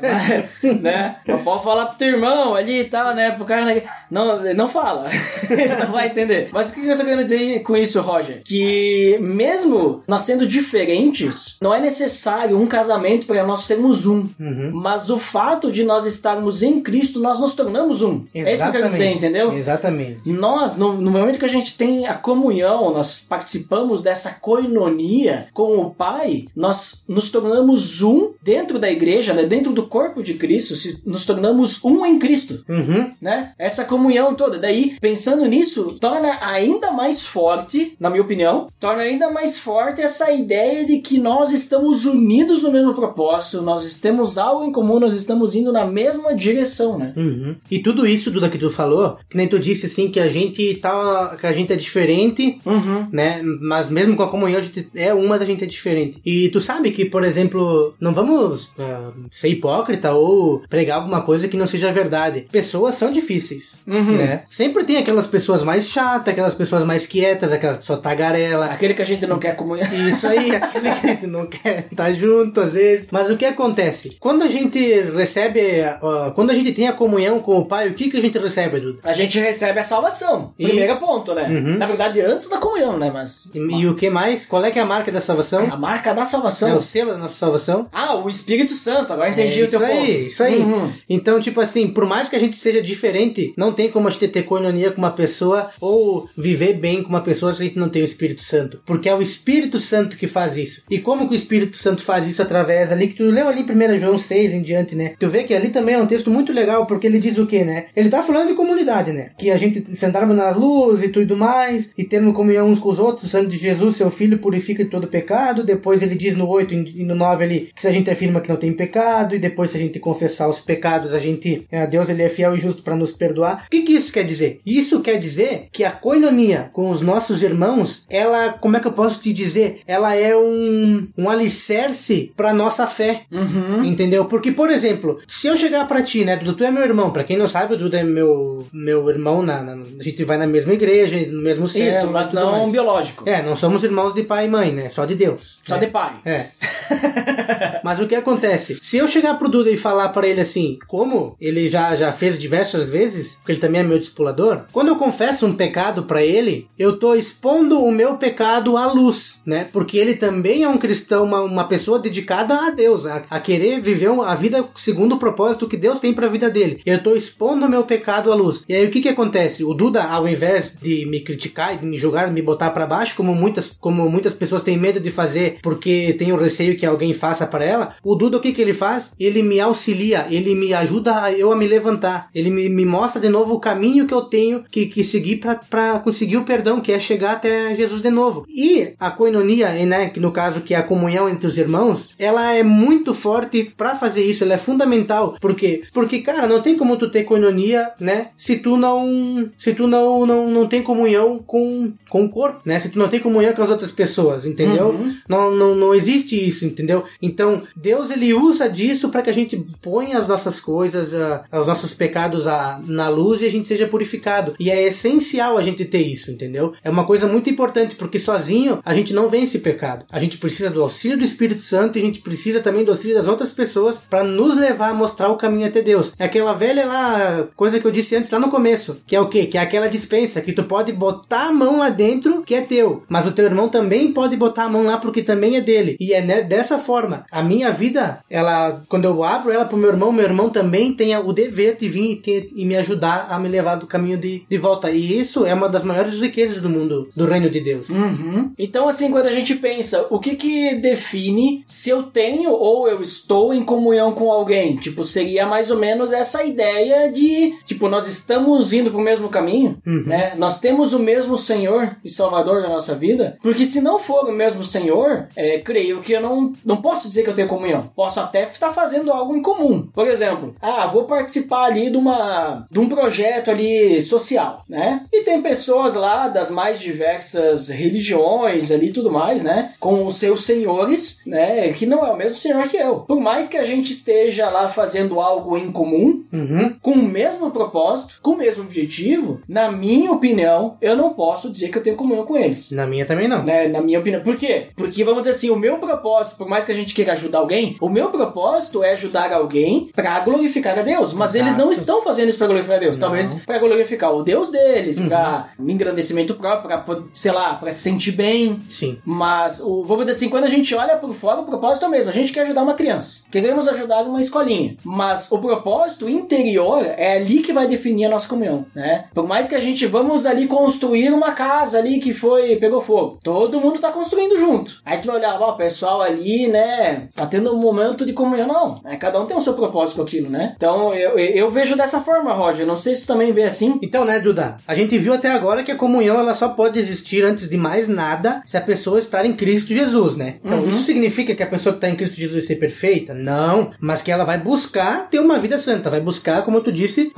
né? Mas Pode falar pro teu irmão ali e tal, né? Pro cara. né? Não, não fala. não vai entender. Mas o que eu tô querendo dizer com isso, Roger? Que mesmo nós sendo diferentes, não é necessário um casamento para nós sermos um. Uhum. Mas o fato de nós estarmos em Cristo, nós nos tornamos um. É isso que eu quero dizer, entendeu? Exatamente. Nós, no, no momento que a gente tem a comunhão, nós participamos dessa coinonia com o Pai, nós nos tornamos um dentro da igreja, né? dentro do corpo de Cristo, nos tornamos um em Cristo. Uhum. Né? Essa comunhão toda. Daí, pensando nisso, torna ainda mais forte, na minha opinião, torna ainda mais forte essa ideia de que nós estamos unidos no mesmo propósito, nós temos algo em comum, nós estamos indo na mesma direção, né? Uhum. E tudo isso, Duda, que tu falou, que nem tu disse assim, que a gente tá. que a gente é diferente, Uhum. né? Mas mesmo com a comunhão, a gente é uma, a gente é diferente. E tu sabe que, por exemplo, não vamos ah, ser hipócrita ou pregar alguma coisa que não seja verdade. Pessoas são difíceis, Uhum. né? Sempre tem aquelas pessoas mais chatas, aquelas pessoas mais quietas, aquela que só tagarela. Aquele que a gente não quer comunhão. Isso aí, aquele que a gente não quer estar junto às vezes. Mas o que acontece? Quando a gente recebe, ó, quando a gente tem a comunhão com o Pai, o que, que a gente recebe, Duda? A gente recebe a salvação. E- Primeiro ponto, né? Uhum. Na verdade, antes da comunhão, né? Mas E, e o que mais? Qual é que é a marca da salvação? a marca da É salvação. o selo da nossa salvação? Ah, o Espírito Santo. Agora entendi É o teu isso ponto. aí, isso aí. Uhum. Então, tipo assim, por mais que a gente seja diferente, não tem como a gente ter coinonia com uma pessoa ou viver bem com uma pessoa se a gente não tem o Espírito Santo. Porque é o Espírito Santo que faz isso. E como que o Espírito Santo faz isso através ali que tu leu ali em 1 João 6 em diante, né? Tu vê que ali também é um texto muito legal, porque ele diz o quê, né? Ele tá falando de comunidade, né? Que a gente sentarmos na luz e tudo mais, e termos comunhão uns com os outros, o sangue de Jesus, seu filho, purifica de todo pecado. Depois ele diz no 8 e no 9 ali que se a gente afirma que não tem pecado, e depois se a gente confessar os pecados, a gente, é, Deus ele é fiel e justo para nos perdoar. O que, que isso quer dizer? Isso quer dizer que a coinonia com os nossos irmãos, ela, como é que eu posso te dizer? Ela é um, um alicerce para nossa fé. Uhum. Entendeu? Porque, por exemplo, se eu chegar pra ti, né, Dudu, tu é meu irmão. Pra quem não sabe, o Dudu é meu, meu irmão. Na, na- a gente vai na mesma igreja, no mesmo céu. Isso, mas não mais. biológico. É, não somos irmãos de pai e mãe, né? Só de Deus. Só É. de pai. É. Mas o que acontece? Se eu chegar pro Duda e falar pra ele assim, como ele já, já fez diversas vezes, porque ele também é meu discipulador, quando eu confesso um pecado pra ele, eu tô expondo o meu pecado à luz, né? Porque ele também é um cristão, uma, uma pessoa dedicada dedicada a Deus, a, a querer viver a vida segundo o propósito que Deus tem para a vida dele. Eu tô expondo meu pecado à luz. E aí o que que acontece? O Duda, ao invés de me criticar de me julgar, me botar para baixo, como muitas, como muitas pessoas têm medo de fazer porque tem o receio que alguém faça para ela, o Duda o que que ele faz? Ele me auxilia, ele me ajuda a, eu a me levantar, ele me, me mostra de novo o caminho que eu tenho que, que seguir para conseguir o perdão, que é chegar até Jesus de novo. E a coinonia, né, que no caso que é a comunhão entre os irmãos, ela é muito forte para fazer isso, ela é fundamental. Por quê? Porque, cara, não tem como tu ter coinonia, né, se tu não se tu não não, não tem comunhão com, com o corpo, né? Se tu não tem comunhão com as outras pessoas, entendeu? Uhum. Não, não, não existe isso, entendeu? Então, Deus ele usa disso para que a gente ponha as nossas coisas, uh, os nossos pecados uh, na luz e a gente seja purificado. E é essencial a gente ter isso, entendeu? É uma coisa muito importante, porque sozinho a gente não vence pecado. A gente precisa do auxílio do Espírito Santo e a gente precisa também do auxílio das outras pessoas para nos levar a mostrar o caminho até Deus. É aquela velha lá, coisa que eu disse antes lá no começo, que é o quê? Que é aquela dispensa que tu pode botar a mão lá dentro, que é teu, mas o teu irmão também pode botar a mão lá porque também é dele. E é dessa forma. A minha vida, ela, quando eu abro ela pro meu irmão, meu irmão também tem o dever de vir e, ter, e me ajudar a me levar do caminho de, de volta. E isso é uma das maiores riquezas do mundo, do reino de Deus. Uhum. Então, assim, quando a gente pensa, o que que define se eu tenho ou eu estou em comunhão com alguém? Tipo, seria mais ou menos essa ideia de, tipo, nós estamos indo pro mesmo caminho, uhum. né? Nós temos o mesmo Senhor e Salvador da nossa vida, porque se não for o mesmo Senhor, é, creio que eu não, não posso dizer que eu tenho comunhão. Posso até estar fazendo algo em comum. Por exemplo, ah, vou participar ali de uma de um projeto ali social, né? E tem pessoas lá das mais diversas religiões ali tudo mais, né? Com os seus senhores, né? Que não é o mesmo senhor que eu. Por mais que a gente esteja lá fazendo algo em comum, uhum. com o mesmo propósito, com o mesmo objetivo, na minha opinião, eu não posso dizer que eu tenho comunhão com eles. Na minha também não. Né? Na minha opinião. Por quê? Porque, vamos dizer assim, o meu propósito, por mais que a gente queira ajudar alguém, o meu propósito é ajudar alguém para glorificar a Deus. Mas Exato. eles não estão fazendo isso para glorificar a Deus. Não. Talvez para glorificar o Deus deles, uhum. para engrandecimento próprio, para, sei lá, para se sentir bem. Sim. Mas, o, vamos dizer assim, quando a gente olha por fora, o propósito é o mesmo. A gente quer ajudar uma criança. Queremos ajudar uma escolinha. Mas o propósito interior é ali que vai definir a nossa comunhão, né? Por mais que a gente vamos ali construir uma casa ali que foi, pegou fogo. Todo mundo tá construindo junto. Aí tu vai olhar, ó, o pessoal ali, né, tá tendo um momento de comunhão. Não, né? cada um tem o seu propósito com aquilo, né? Então eu, eu vejo dessa forma, Roger. Não sei se tu também vê assim. Então, né, Duda? A gente viu até agora que a comunhão ela só pode existir antes de mais nada se a pessoa estar em Cristo Jesus, né? Então, uhum. isso significa que a pessoa que está em Cristo Jesus ser perfeita? Não, mas que ela vai buscar ter uma vida santa, vai buscar, como tu disse,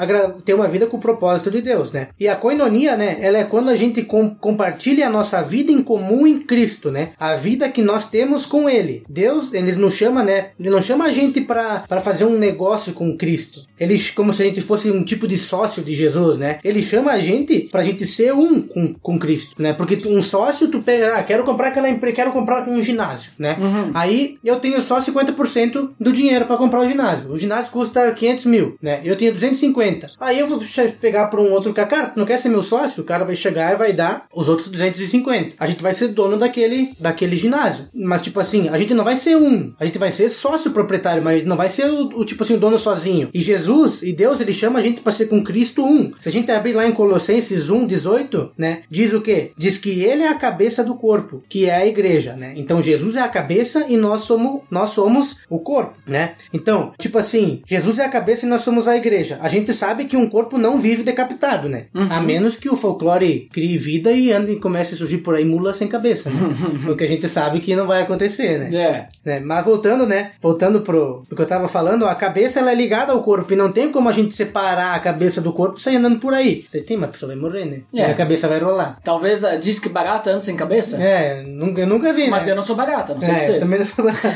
ter uma vida com o propósito de Deus, né? E a coinonia, né, ela é quando a gente com compartilha a nossa vida em comum em Cristo, né? A vida que nós temos com Ele. Deus, ele nos chama, né? Ele não chama a gente para fazer um negócio com Cristo. Ele, como se a gente fosse um tipo de sócio de Jesus, né? Ele chama a gente pra gente ser um com, com Cristo, né? Porque um sócio, tu pega, ah, quero comprar aquela empresa, quero comprar um ginásio, né? Uhum. Aí eu tenho só 50% do dinheiro para comprar o ginásio. O ginásio custa 500 mil, né? Eu tenho 250. Aí eu vou pegar para um outro cara, cara, não quer ser meu sócio? O cara vai chegar e vai dar os outros 250. A gente vai ser dono daquele, daquele ginásio. Mas, tipo assim, a gente não vai ser um. A gente vai ser sócio proprietário, mas não vai ser o, o tipo assim, o dono sozinho. E Jesus e Deus, ele chama a gente para ser com Cristo um. Se a gente abrir lá em Colossenses 1, 18, né? Diz o quê? Diz que ele é a cabeça do corpo, que é a igreja, né? Então Jesus é a cabeça e nós somos, nós somos o corpo, né? Então, tipo assim, Jesus é a cabeça e nós somos a igreja. A gente sabe que um corpo não vive decapitado, né? Uhum. A menos que o folclore crie vida e ande e comece a surgir por aí mula sem cabeça, né? Porque a gente sabe que não vai acontecer, né? É. Né? Mas voltando, né? Voltando pro, pro que eu tava falando, a cabeça ela é ligada ao corpo e não tem como a gente separar a cabeça do corpo sair andando por aí. Tem, mas a pessoa vai morrer, né? É. E a cabeça vai rolar. Talvez uh, diz que barata anda sem cabeça? É, nunca, eu nunca vi, Mas né? eu não sou barata, não sei é, vocês. Também não sou barata.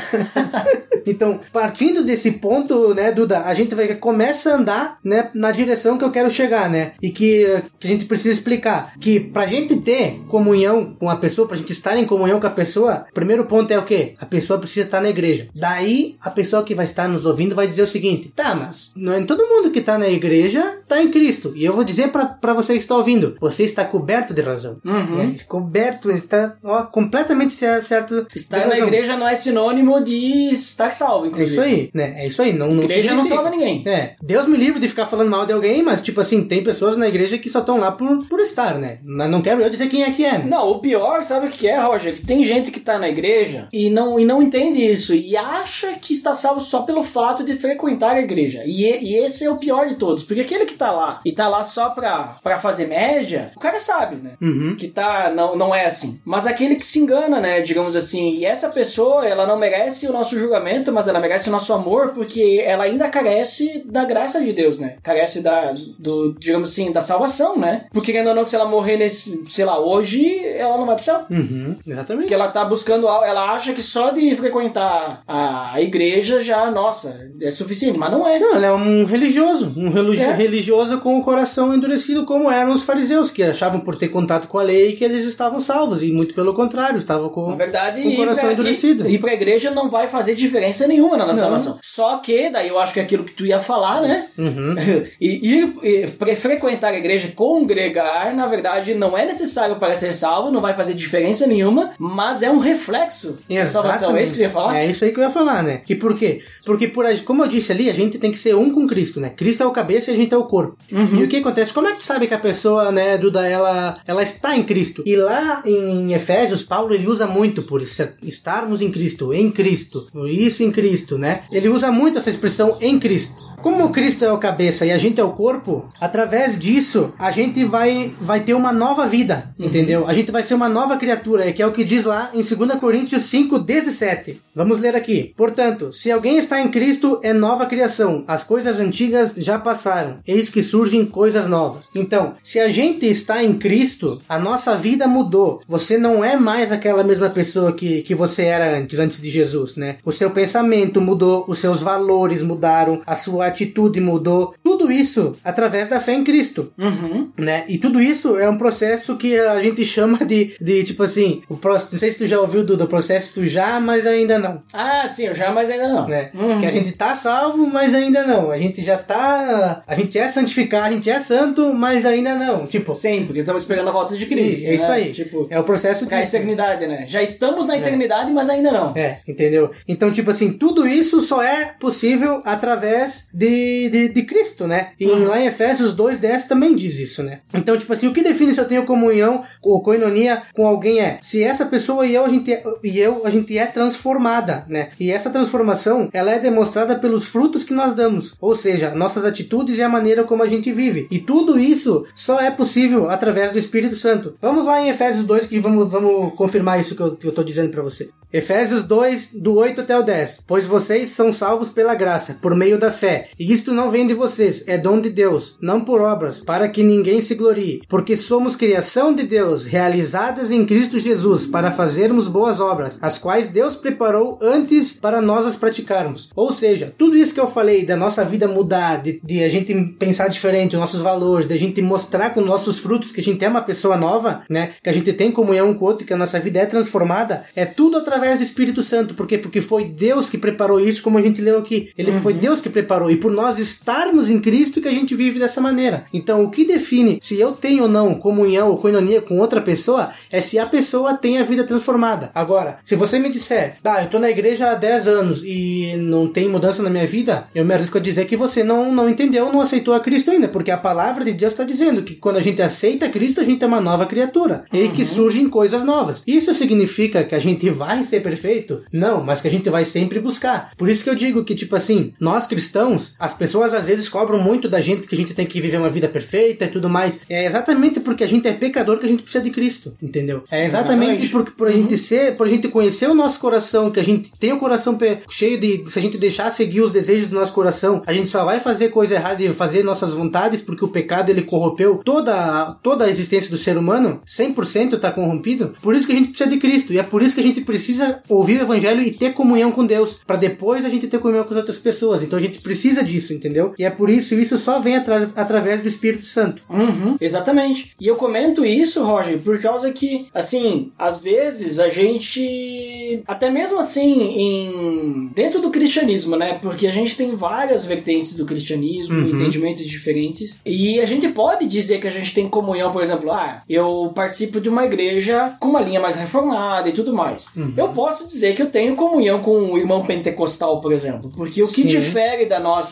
então, partindo desse ponto, né, Duda, a gente vai começa a andar, né, na direção que eu quero chegar, né? E que, que a gente precisa explicar que pra gente ter comunhão com a pessoa, pra gente estar em comunhão com a pessoa, o primeiro ponto é o quê? A pessoa precisa estar na igreja. Daí, a pessoa que vai estar nos ouvindo vai dizer o seguinte: "Tá, mas não é todo mundo que tá na igreja tá em Cristo". E eu vou dizer para você que está ouvindo, você está coberto de razão. Uhum. Né? Coberto, está ó, completamente certo. Estar na igreja não é sinônimo de estar salvo, É inclusive. isso aí, né? É isso aí. Não, não Igreja não salva ninguém. É, Deus me livre de ficar falando mal de alguém, mas, tipo assim, tem pessoas na igreja que só estão lá por, por estar, né? Mas não quero eu dizer quem é que é, né? Não, o pior, sabe o que é, Roger? Que tem gente que tá na igreja e não, e não entende isso e acha que está salvo só pelo fato de frequentar a igreja. E, e- e esse é o pior de todos, porque aquele que tá lá e tá lá só pra, pra fazer média, o cara sabe, né? Uhum. Que tá, não, não é assim. Mas aquele que se engana, né? Digamos assim, e essa pessoa, ela não merece o nosso julgamento, mas ela merece o nosso amor, porque ela ainda carece da graça de Deus, né? Carece da, do, digamos assim, da salvação, né? Porque querendo ou não, se ela morrer nesse, sei lá, hoje, ela não vai pro céu. Uhum, exatamente. Porque ela tá buscando ela acha que só de frequentar a, igreja já, nossa, é suficiente, mas não é. Não, ele é um religioso, um religi- É. religioso com o coração endurecido, como eram os fariseus, que achavam por ter contato com a lei que eles estavam salvos, e muito pelo contrário, estavam com, verdade, com o coração pra, endurecido. ir, ir pra igreja não vai fazer diferença nenhuma na nossa Não. Só que, daí eu acho que é aquilo que tu ia falar, né? Uhum. e e pre- frequentar a igreja, congregar, na verdade, não é necessário para ser salvo, não vai fazer diferença nenhuma, mas é um reflexo da salvação. É isso que tu ia falar? É isso aí que eu ia falar, né? Que por quê? Porque, por, como eu disse ali, a gente tem que ser um com Cristo, né? Cristo é o cabeça e a gente é o corpo. Uhum. E o que acontece? Como é que tu sabe que a pessoa, né, Duda, ela, ela está em Cristo? E lá em Efésios, Paulo, ele usa muito por estarmos em Cristo, em Cristo, isso em Cristo, né? Ele usa muito essa expressão em Cristo. Como Cristo é o cabeça e a gente é o corpo, através disso a gente vai, vai ter uma nova vida, entendeu? A gente vai ser uma nova criatura, que é o que diz lá em 2 Coríntios 5, 17. Vamos ler aqui. Portanto, se alguém está em Cristo, é nova criação. As coisas antigas já passaram, eis que surgem coisas novas. Então, se a gente está em Cristo, a nossa vida mudou. Você não é mais aquela mesma pessoa que, que você era antes, antes de Jesus, né? O seu pensamento mudou, os seus valores mudaram, a sua atitude mudou. Tudo isso através da fé em Cristo Uhum. né? E tudo isso é um processo que a gente chama de, de tipo assim, o pro- não sei se tu já ouviu do, do processo do já, mas ainda não, Ah, sim, eu já, mas ainda não. né? Uhum. Que a gente tá salvo, mas ainda não. A gente já tá, a gente é santificado, a gente é santo, mas ainda não. Tipo, Sim, porque estamos esperando a volta de Cristo. é isso né? aí. Tipo, é o processo disso. eternidade, né? Já estamos na eternidade, mas ainda não. É, entendeu? Então, tipo assim, tudo isso só é possível através de, de, de Cristo, né? E lá em Efésios 2,10 também diz isso, né? Então, tipo assim, o que define se eu tenho comunhão ou coinonia com alguém é se essa pessoa e eu, a gente é, e eu, a gente é transformada, né? E essa transformação, ela é demonstrada pelos frutos que nós damos, ou seja, nossas atitudes e a maneira como a gente vive. E tudo isso só é possível através do Espírito Santo. Vamos lá em Efésios 2 que vamos, vamos confirmar isso que eu, que eu tô dizendo para você. Efésios 2, do 8 até o 10. Pois vocês são salvos pela graça, por meio da fé. E isto não vem de vocês, é dom de Deus, não por obras, para que ninguém se glorie. Porque somos criação de Deus, realizadas em Cristo Jesus, para fazermos boas obras, as quais Deus preparou antes para nós as praticarmos. Ou seja, tudo isso que eu falei da nossa vida mudar, de, de a gente pensar diferente, os nossos valores, de a gente mostrar com nossos frutos que a gente é uma pessoa nova, né? Que a gente tem comunhão com o outro, que a nossa vida é transformada, é tudo através do Espírito Santo. Por quê? Porque foi Deus que preparou isso, como a gente leu aqui. Ele foi Deus que preparou. E por nós estarmos em Cristo que a gente vive dessa maneira. Então, o que define se eu tenho ou não comunhão ou coinonia com outra pessoa é se a pessoa tem a vida transformada. Agora, se você me disser, tá, eu tô na igreja há 10 anos e não tem mudança na minha vida, eu me arrisco a dizer que você não, não entendeu, não aceitou a Cristo ainda, porque a palavra de Deus está dizendo que quando a gente aceita Cristo, a gente é uma nova criatura e que surgem coisas novas. Isso significa que a gente vai ser perfeito? Não, mas que a gente vai sempre buscar. Por isso que eu digo que, tipo assim, nós cristãos, as pessoas às vezes cobram muito da gente que a gente tem que viver uma vida perfeita e tudo mais. É exatamente porque a gente é pecador que a gente precisa de Cristo, entendeu? É exatamente Exatamente. por, por a gente ser, por a gente conhecer o nosso coração, que a gente tem o coração cheio de. Se a gente deixar seguir os desejos do nosso coração, a gente só vai fazer coisa errada e fazer nossas vontades, porque o pecado ele corrompeu toda, a- toda a existência do ser humano, 100% está corrompido. Por isso que a gente precisa de Cristo, e é por isso que a gente precisa ouvir o evangelho e ter comunhão com Deus, para depois a gente ter comunhão com as outras pessoas. Então a gente precisa precisa disso, entendeu? E é por isso, isso só vem atra através do Espírito Santo. Uhum, exatamente. E eu comento isso, Roger, por causa que, assim, às vezes a gente, até mesmo assim, em dentro do cristianismo, né? Porque a gente tem várias vertentes do cristianismo, Uhum. entendimentos diferentes, e a gente pode dizer que a gente tem comunhão, por exemplo, ah, eu participo de uma igreja com uma linha mais reformada e tudo mais. Uhum. Eu posso dizer que eu tenho comunhão com o irmão pentecostal, por exemplo, porque o que Sim. difere da nossa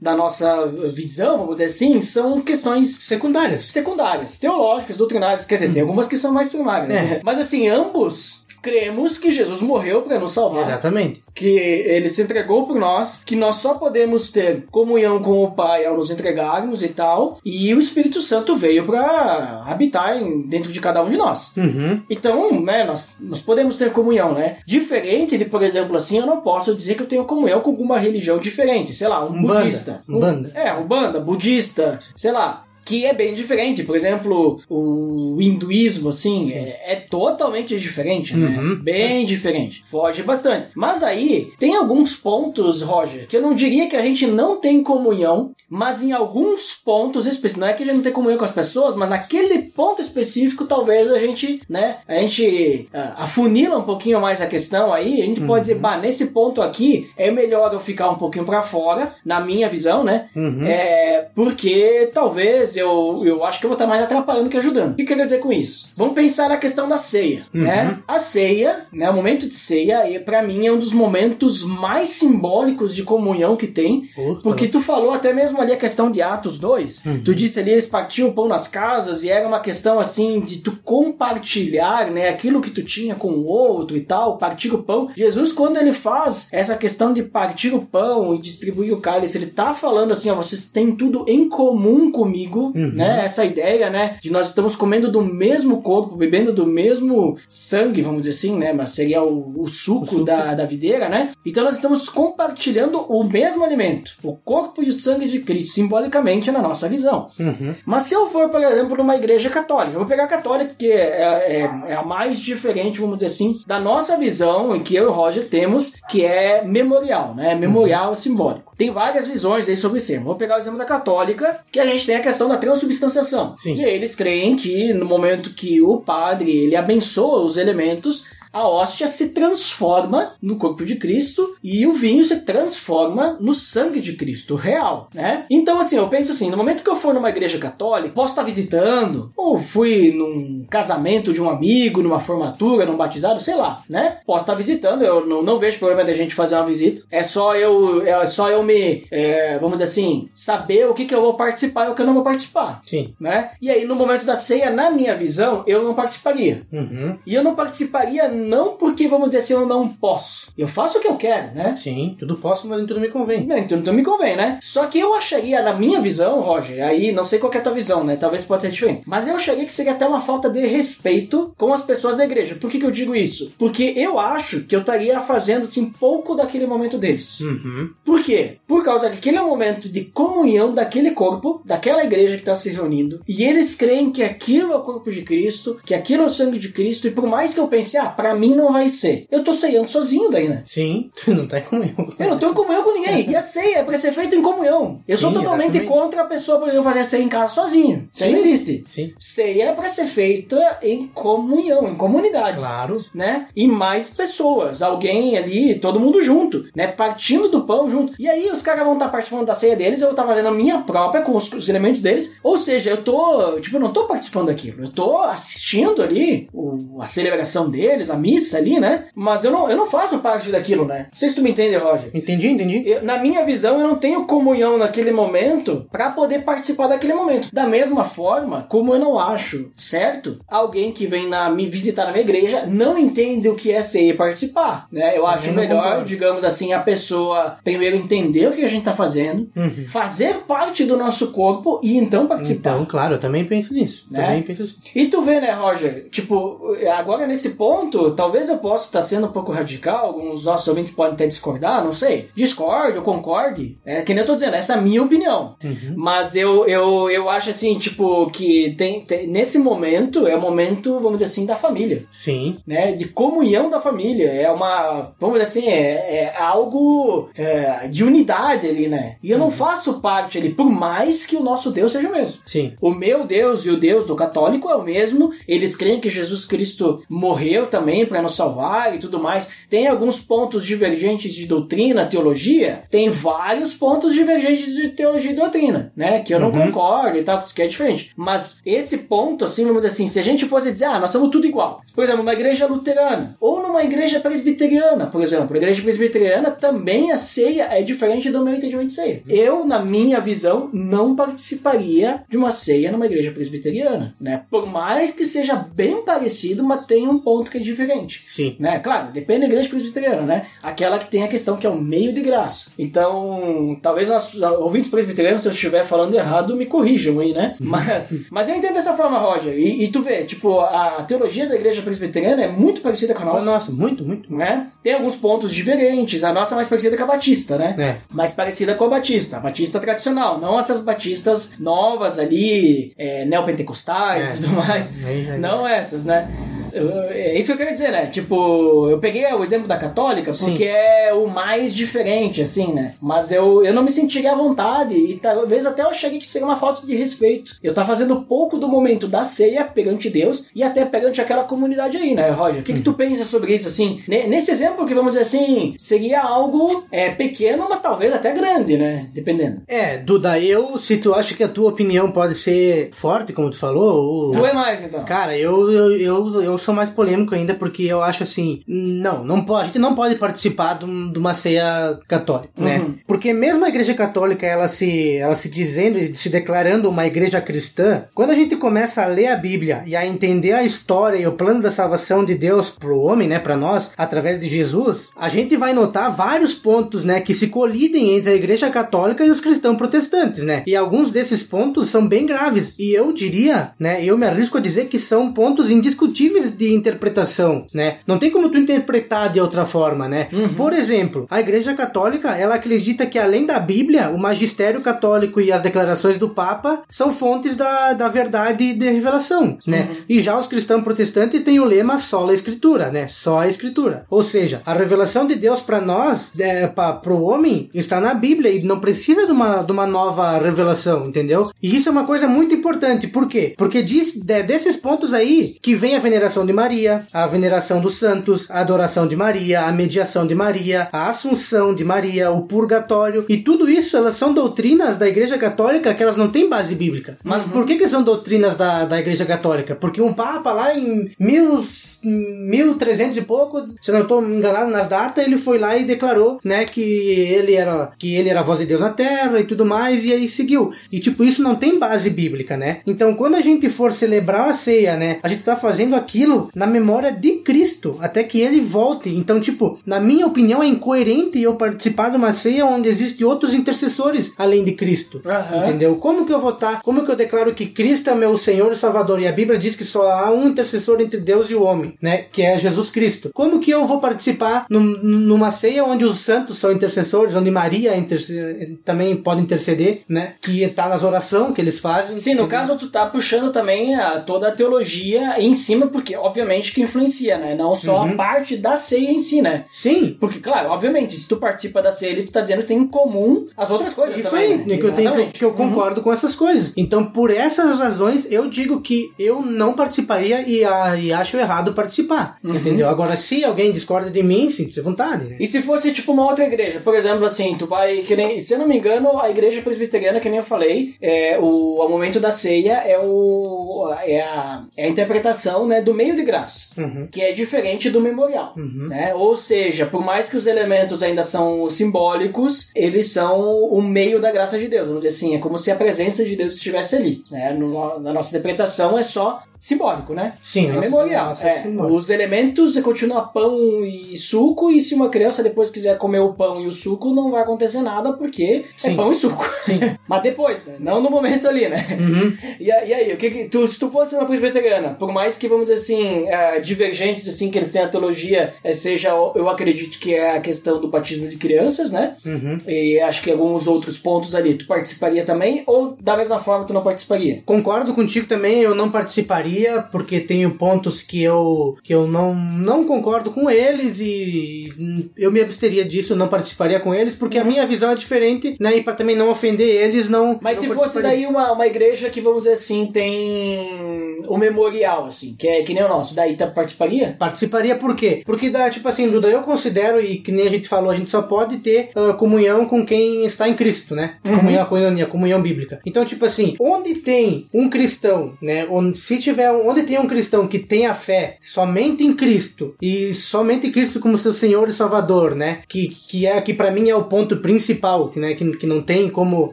da nossa visão, vamos dizer assim, são questões Secundárias. secundárias, teológicas, doutrinárias, quer dizer, tem algumas que são mais primárias. É. né? Mas assim, ambos cremos que Jesus morreu para nos salvar, Exatamente. que ele se entregou por nós, que nós só podemos ter comunhão com o Pai ao nos entregarmos e tal, e o Espírito Santo veio para habitar dentro de cada um de nós. Uhum. Então, né, nós, nós podemos ter comunhão, né? Diferente de, por exemplo, assim, eu não posso dizer que eu tenho comunhão com alguma religião diferente, sei lá, um Umbanda. budista. Um- Umbanda. é, Umbanda, budista, sei lá. Que é bem diferente. Por exemplo, o hinduísmo, assim, é, é totalmente diferente, né? Uhum. Bem diferente. Foge bastante. Mas aí, tem alguns pontos, Roger, que eu não diria que a gente não tem comunhão, mas em alguns pontos específicos. Não é que a gente não tem comunhão com as pessoas, mas naquele ponto específico, talvez a gente, né? A gente ah, afunila um pouquinho mais a questão aí. A gente pode dizer, bah, nesse ponto aqui, é melhor eu ficar um pouquinho pra fora, na minha visão, né? Uhum. É, porque talvez eu, eu acho que eu vou estar mais atrapalhando que ajudando. O que eu quero dizer com isso? Vamos pensar na questão da ceia, Uhum. né? A ceia, né, o momento de ceia, e para mim é um dos momentos mais simbólicos de comunhão que tem, Opa. porque tu falou até mesmo ali a questão de Atos 2, tu disse ali eles partiam o pão nas casas e era uma questão assim de tu compartilhar, né, aquilo que tu tinha com o outro e tal, partir o pão. Jesus quando ele faz essa questão de partir o pão e distribuir o cálice, ele tá falando assim, ó, vocês têm tudo em comum comigo, né? Essa ideia, né, de nós estamos comendo do mesmo corpo, bebendo do mesmo sangue, vamos dizer assim, né, mas seria o, o suco, suco. Da, da videira, né? Então nós estamos compartilhando o mesmo alimento, o corpo e o sangue de Cristo, simbolicamente na nossa visão. Uhum. Mas se eu for, por exemplo, numa igreja católica, eu vou pegar a católica porque é, é- é a mais diferente, vamos dizer assim, da nossa visão em que eu e o Roger temos, que é memorial, né? Memorial simbólico. Tem várias visões aí sobre isso. Vou pegar o exemplo da católica, que a gente tem a questão da transubstanciação. Sim. E eles creem que no momento que o padre ele abençoa os elementos, a hóstia se transforma no corpo de Cristo e o vinho se transforma no sangue de Cristo real, né? Então, assim, eu penso assim, no momento que eu for numa igreja católica, posso estar visitando, ou fui num casamento de um amigo, numa formatura, num batizado, sei lá, né? Posso estar visitando, eu não, não vejo problema da gente fazer uma visita. É só eu, é só eu me, é, vamos dizer assim, saber o que, que eu vou participar e o que eu não vou participar. Sim. Né? E aí, no momento da ceia, na minha visão, eu não participaria. Uhum. E eu não participaria não porque, vamos dizer assim, eu não posso. Eu faço o que eu quero, né? Sim, tudo posso, mas nem tudo me convém. Então não me convém, né? Só que eu acharia, na minha visão, Roger, aí não sei qual que é a tua visão, né? Talvez pode ser diferente. Mas eu acharia que seria até uma falta de respeito com as pessoas da igreja. Por que, que eu digo isso? Porque eu acho que eu estaria fazendo, assim, pouco daquele momento deles. Uhum. Por quê? Por causa que aquele é o momento de comunhão daquele corpo, daquela igreja que está se reunindo, e eles creem que aquilo é o corpo de Cristo, que aquilo é o sangue de Cristo, e por mais que eu pense, ah, pra mim não vai ser, eu tô ceando sozinho daí, né? Sim, tu não tá em comunhão. Eu não tô em comunhão com ninguém. E a ceia é pra ser feita em comunhão. Eu sou Sim, totalmente exatamente. contra a pessoa, por exemplo, fazer ceia em casa sozinho. Isso aí não existe. Sim, Ceia é pra ser feita em comunhão, em comunidade claro. né? E mais pessoas, alguém ali, todo mundo junto, né? Partindo do pão junto. E aí os caras vão estar participando da ceia deles, eu vou estar fazendo a minha própria com os, os elementos deles. Ou seja, eu tô, tipo, eu não tô participando daquilo, eu tô assistindo ali o- a celebração deles, a missa ali, né? Mas eu não, eu não faço parte daquilo, né? Não sei se tu me entende, Roger. Entendi, entendi. Eu- na minha visão, eu não tenho comunhão naquele momento para poder participar daquele momento. Da mesma forma, como eu não acho certo alguém que vem na, me visitar na minha igreja não entende o que é ser e participar, né? Eu acho não melhor, concordo. digamos assim, a pessoa primeiro entender o que a gente tá fazendo, Uhum. fazer parte do nosso corpo e então participar. Então, claro, eu também penso nisso. Né? Também penso assim. E tu vê, né, Roger? Tipo, agora nesse ponto, talvez eu possa estar sendo um pouco radical, alguns nossos ouvintes podem até discordar, não sei. Discorde ou concorde. É que nem eu tô dizendo, essa é a minha opinião. Uhum. Mas eu, eu, eu acho assim, tipo, que tem, tem- nesse momento é o momento, vamos dizer assim, da família. Sim. Né, de comunhão da família. É uma. Vamos dizer assim, é, é algo é, de unidade ali, né? E eu não faço parte ali, por mais que o nosso Deus seja o mesmo. Sim. O meu Deus e o Deus do católico é o mesmo. Eles creem que Jesus Cristo morreu também para nos salvar e tudo mais. Tem alguns pontos divergentes de doutrina, teologia. Tem vários pontos divergentes de teologia e doutrina, né? Que eu não concordo e tal, que é diferente. Mas esse ponto, assim, vamos dizer assim, se a gente fosse dizer, ah, nós somos tudo igual. Por exemplo, uma igreja luterana ou numa igreja presbiteriana, por exemplo. A igreja presbiteriana também a ceia é diferente do meu entendimento de ceia. Eu, na minha visão, não participaria de uma ceia numa igreja presbiteriana, né? Por mais que seja bem parecido, mas tem um ponto que é diferente. Sim. Né? Claro, depende da igreja presbiteriana, né? Aquela que tem a questão que é o meio de graça. Então, talvez nossos ouvintes presbiterianos, se eu estiver falando errado, me corrijam aí, né? Mas, mas eu entendo dessa forma, Roger. E, e tu vê, tipo, a teologia da igreja presbiteriana é muito parecida com a nossa. Nossa, muito, muito. Né? Tem alguns pontos diferentes. A nossa é mais parecida com a Batista, né? É. mais parecida com a Batista, a Batista tradicional, não essas Batistas novas ali, é, neopentecostais e É. tudo mais. Aí já- Não essas, né? Eu- É isso que eu quero dizer, né? Tipo, eu peguei o exemplo da católica Sim. porque é o mais diferente, assim, né? Mas eu, eu não me sentiria à vontade e talvez até eu acharia que seria uma falta de respeito. Eu tá fazendo pouco do momento da ceia perante Deus e até perante aquela comunidade aí, né, Roger? O que, que tu pensa sobre isso, assim? Ne- Nesse exemplo que vamos dizer assim, seria algo é, pequeno, mas talvez até grande, né? Dependendo. É, Duda, eu, se tu acha que a tua opinião pode ser forte, como tu falou, ou... Tu é mais, então. Cara, eu, eu, eu, eu sou mais polêmico ainda porque eu acho assim, não, não pode, a gente não pode participar de, um- uma ceia católica, né? Uhum. Porque mesmo a igreja católica, ela se, ela se dizendo e se declarando uma igreja cristã, quando a gente começa a ler a Bíblia e a entender a história e o plano da salvação de Deus pro homem, né, para nós, através de Jesus, a gente vai notar vários pontos, né, que se colidem entre a igreja católica e os cristãos protestantes, né? E alguns desses pontos são bem graves e eu diria, né, eu me arrisco a dizer que são pontos indiscutíveis de interpretação, né? Não tem como tu interpretar de outra forma, né? Por exemplo, a Igreja Católica, ela acredita que além da Bíblia, o magistério católico e as declarações do Papa são fontes da, da verdade e de revelação, né? E já os cristãos protestantes têm o lema só a Escritura, né? Só a Escritura. Ou seja, a revelação de Deus para nós, é, para o homem, está na Bíblia e não precisa de uma, de uma nova revelação, entendeu? E isso é uma coisa muito importante. Por quê? Porque diz, de- desses pontos aí que vem a veneração de Maria, a veneração dos santos, a adoração de Maria, a mediação de Maria, a assunção de Maria, o purgatório e tudo isso elas são doutrinas da Igreja Católica que elas não têm base bíblica. Mas por que, que são doutrinas da, da Igreja Católica? Porque um Papa lá em mil 1300 e pouco, se não estou enganado nas datas, ele foi lá e declarou, né, que ele era que ele era a voz de Deus na terra e tudo mais e aí seguiu. E tipo, isso não tem base bíblica, né? Então, quando a gente for celebrar a ceia, né, a gente tá fazendo aquilo na memória de Cristo, até que ele volte. Então, tipo, na minha opinião é incoerente eu participar de uma ceia onde existem outros intercessores além de Cristo. Aham. Entendeu? Como que eu vou estar? Como que eu declaro que Cristo é meu Senhor e Salvador? E a Bíblia diz que só há um intercessor entre Deus e o homem, né? Que é Jesus Cristo. Como que eu vou participar num- numa ceia onde os santos são intercessores, onde Maria interce- também pode interceder, né? Que tá nas orações que eles fazem. Sim, no entendeu? caso tu tá puxando também a, toda a teologia em cima, porque obviamente que influencia, né? Não só Uhum. a parte da ceia em si, né? Sim. Porque, claro, obviamente, se tu participa da ceia, tu tá dizendo que tem em comum as outras coisas Isso também, aí, né? que eu, tenho, que eu, concordo com essas coisas. Então, por essas razões, eu digo que eu não participaria e, a- e acho errado participar. Entendeu? Agora, se alguém discorda de mim, sinta-se à vontade, né? E se fosse tipo uma outra igreja, por exemplo, assim, tu vai, que nem, se eu não me engano, a igreja presbiteriana, que nem eu falei, é o, o momento da ceia é o é a, é a interpretação, né, do meio de graça, Uhum. que é diferente do memorial, né? Ou seja, por mais que os elementos ainda são simbólicos, eles são o meio da graça de Deus, vamos dizer assim, é como se a presença de Deus estivesse ali, né? No- na nossa interpretação é só simbólico, né? Sim, é memorial. É, simbólico. os elementos continuam pão e suco, e se uma criança depois quiser comer o pão e o suco, não vai acontecer nada, porque é Sim. pão e suco. Mas depois, né? Não no momento ali, né? Uhum. E, e aí, o que, que tu, se tu fosse uma presbiteriana, por mais que, vamos dizer assim, eh, divergentes, assim, que eles têm a teologia, seja, eu acredito que é a questão do batismo de crianças, né? Uhum. E acho que alguns outros pontos ali, tu participaria também, ou da mesma forma tu não participaria? Concordo contigo também, eu não participaria, porque tenho pontos que eu, que eu não, não concordo com eles e eu me absteria disso, não participaria com eles, porque a minha visão é diferente, né? E para também não ofender eles, não. Mas não se fosse daí uma, uma igreja que, vamos dizer assim, tem o memorial, assim, que é que nem o nosso, daí tu participaria? Participaria por quê? Porque dá, tipo assim, Duda, eu considero, e que nem a gente falou, a gente só pode ter ah, comunhão com quem está em Cristo, né? Comunhão, comunhão, comunhão bíblica. Então, tipo assim, onde tem um cristão, né? Onde, se tiver, onde tem um cristão que tenha fé somente em Cristo, e somente Cristo como seu Senhor e Salvador, né? Que, que é, que para mim é o ponto principal, que, né? Que, que não tem como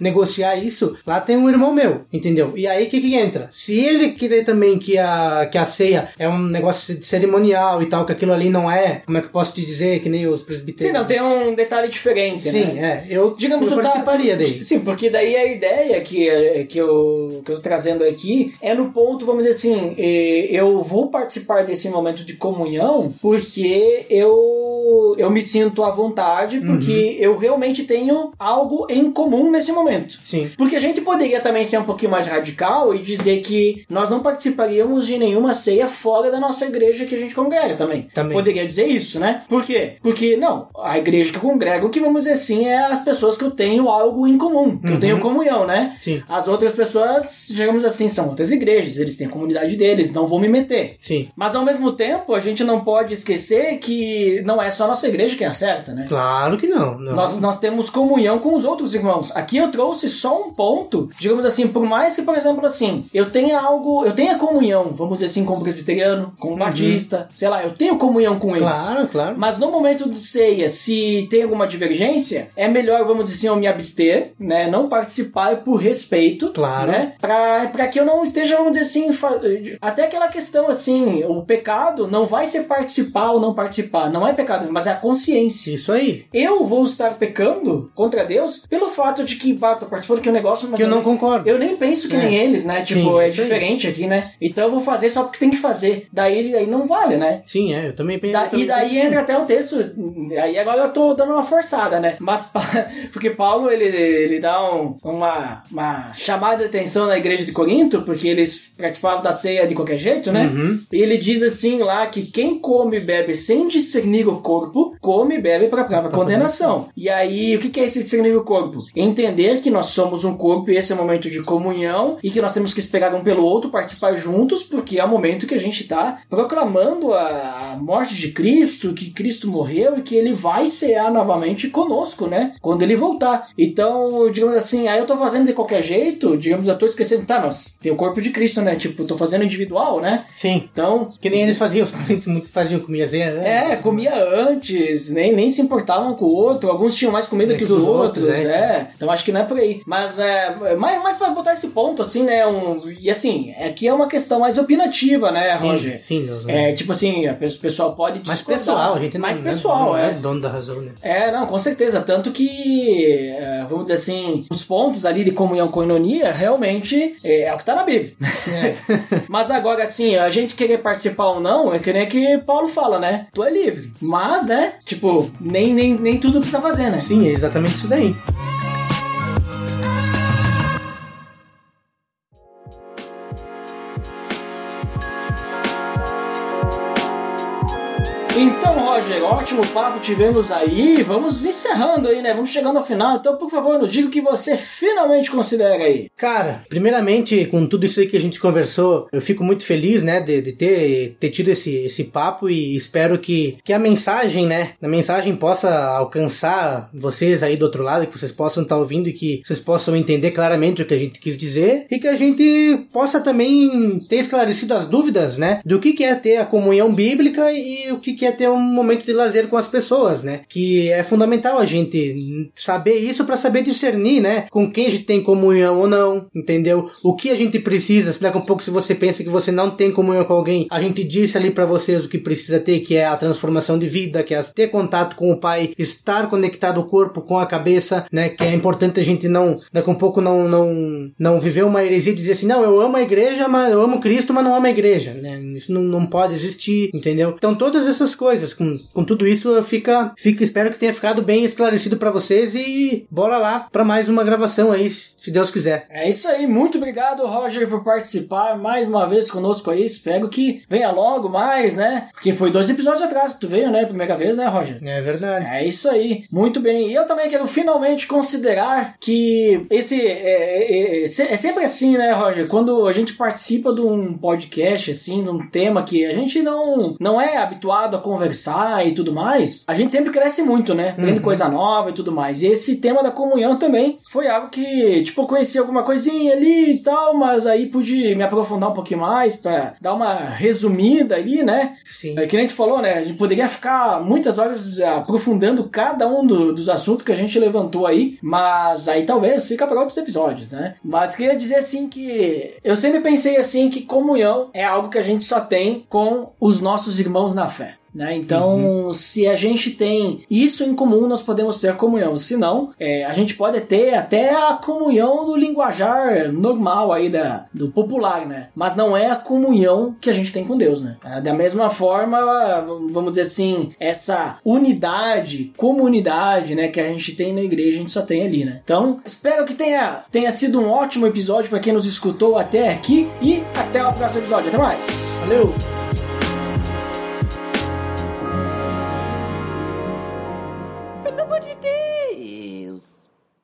negociar isso, lá tem um irmão meu, entendeu? E aí, que que entra? Se ele querer também que a, que a ceia é um negócio cerimonial e tal, que aquilo ali não é, como é que eu posso te dizer, que nem os presbitérios. Sim, não, tem um detalhe diferente, Sim, né? é. Eu, Digamos, eu tá- participaria tu- daí. Sim, porque daí a ideia que, que, eu, que eu tô trazendo aqui é no ponto, vamos dizer assim, eh, eu vou participar desse momento de comunhão porque eu, eu me sinto à vontade, porque Uhum. eu realmente tenho algo em comum nesse momento. Sim. Porque a gente poderia também ser um pouquinho mais radical e dizer que nós não participaríamos de nenhuma ceia fora da nossa igreja que a gente congrega também. Também. Poderia dizer isso, né? Por quê? Porque, não, a igreja que eu congrego, que vamos dizer assim, é as pessoas que eu tenho algo em comum, que eu tenho comunhão, né? Sim. As outras pessoas, digamos assim, são outras igrejas, eles têm a comunidade deles, não vou me meter. Sim. Mas ao mesmo tempo, a gente não pode esquecer que não é só a nossa igreja que é a certa, né? Claro que não. não. Nós, nós temos comunhão com os outros irmãos. Aqui eu trouxe só um ponto, digamos assim, por mais que, por exemplo, assim, eu tenha algo, eu tenha comunhão, vamos dizer assim, com o presbiteriano, com o batista, sei lá, eu tenho comunhão com eles. Claro, claro. Mas no momento de ceia, se tem alguma divergência, é melhor, vamos dizer assim, eu me abster, né? Não participar por respeito. Claro. Né? Pra, pra que eu não esteja, vamos dizer assim, até aquela questão assim, o pecado não vai ser participar ou não participar. Não é pecado, mas é a consciência. Isso aí. Eu vou estar pecando contra Deus pelo fato de que, bah, tô participando aqui um negócio, mas Que eu não concordo. eu nem penso que É. nem eles, né? Sim, Tipo, é isso aí. diferente aqui, né? Então eu vou fazer só porque tem que fazer. Daí, daí não vale, né? Sim, é. Eu também penso. Da- eu também e daí penso entra até o texto. Aí agora eu tô dando uma forçada, né? Mas porque Paulo ele, ele dá um- uma, uma chamada de atenção na igreja de Corinto, porque eles participavam da ceia de qualquer jeito, né? Uhum. E ele diz assim lá que quem come e bebe sem discernir o corpo, come e bebe para a própria condenação. E aí, o que é esse discernir o corpo? Entender que nós somos um corpo e esse é o momento de comunhão e que nós temos que esperar um pelo outro, participar juntos, porque é o momento que a gente está proclamando a morte de Cristo, que Cristo morreu e que ele vai cear novamente conosco, né? Quando ele voltar. Então, digamos assim, aí eu tô fazendo de qualquer jeito, digamos, eu tô esquecendo, tá, mas tem o corpo de Cristo, né? Tipo, tô fazendo individual, né? Sim. Então, Que nem eles faziam, os coríntios muito faziam comia zeia, né? é, comia antes, nem, nem se importavam com o outro. Alguns tinham mais comida É que, que os os outros, outros, é, é. Então acho que não é por aí. Mas é mais, mais pra botar esse ponto, assim, né? Um, e assim, aqui é uma questão mais opinativa, né, sim, Roger? sim, Deus. É, tipo assim, o pessoal pode mais discordar. pessoal, a gente não, Mais né, pessoal, não é. dono da razão, né? É, não, com certeza. Tanto que, é, vamos dizer assim, os pontos ali de comunhão com inonia realmente é, é o que tá na Bíblia. Mas agora, assim, a gente querer participar ou não, é que nem que Paulo fala, né? Tu é livre. Mas, né? Tipo, nem, nem, nem tudo precisa fazer, né? Sim, é exatamente isso daí. Então, Roger, ótimo papo tivemos aí. Vamos encerrando aí, né? Vamos chegando ao final. Então, por favor, nos diga o que você finalmente considera aí. Cara, primeiramente, com tudo isso aí que a gente conversou, eu fico muito feliz, né, de, de ter, ter tido esse, esse papo e espero que, que a mensagem, né, a mensagem possa alcançar vocês aí do outro lado, que vocês possam estar ouvindo e que vocês possam entender claramente o que a gente quis dizer e que a gente possa também ter esclarecido as dúvidas, né, do que, que é ter a comunhão bíblica e o que, que é ter um momento de lazer com as pessoas, né? Que é fundamental a gente saber isso para saber discernir, né? Com quem a gente tem comunhão ou não, entendeu? O que a gente precisa, se daqui a pouco se você pensa que você não tem comunhão com alguém, a gente disse ali para vocês o que precisa ter, que é a transformação de vida, que é ter contato com o Pai, estar conectado o corpo com a cabeça, né? Que é importante a gente não, daqui a pouco não não não viver uma heresia de dizer assim, não, eu amo a igreja, mas eu amo Cristo, mas não amo a igreja, né? Isso não, não pode existir, entendeu? Então todas essas coisas, com, com tudo isso, fica, fica, espero que tenha ficado bem esclarecido para vocês e bora lá para mais uma gravação aí, se Deus quiser. É isso aí, muito obrigado, Roger, por participar mais uma vez conosco aí. Espero que venha logo mais, né? Porque foi dois episódios atrás que tu veio, né? Primeira vez, né, Roger? É verdade. É isso aí, muito bem. E eu também quero finalmente considerar que esse é, é, é, é sempre assim, né, Roger? Quando a gente participa de um podcast, assim, de um tema que a gente não, não é habituado a conversar e tudo mais, a gente sempre cresce muito, né? Aprende uhum. coisa nova e tudo mais. E esse tema da comunhão também foi algo que, tipo, eu conheci alguma coisinha ali e tal, mas aí pude me aprofundar um pouquinho mais para dar uma resumida ali, né? Sim. É que nem gente falou, né? A gente poderia ficar muitas horas aprofundando cada um do, dos assuntos que a gente levantou aí, mas aí talvez fica para outros episódios, né? Mas queria dizer assim que eu sempre pensei assim que comunhão é algo que a gente só tem com os nossos irmãos na fé. Né? Então, uhum. se a gente tem isso em comum, nós podemos ter comunhão. Se não, é, a gente pode ter até a comunhão do linguajar normal aí da, do popular, né? Mas não é a comunhão que a gente tem com Deus, né? É, da mesma forma, vamos dizer assim, essa unidade, comunidade, né, que a gente tem na igreja, a gente só tem ali, né? Então, espero que tenha, tenha sido um ótimo episódio para quem nos escutou até aqui e até o próximo episódio. Até mais. Valeu!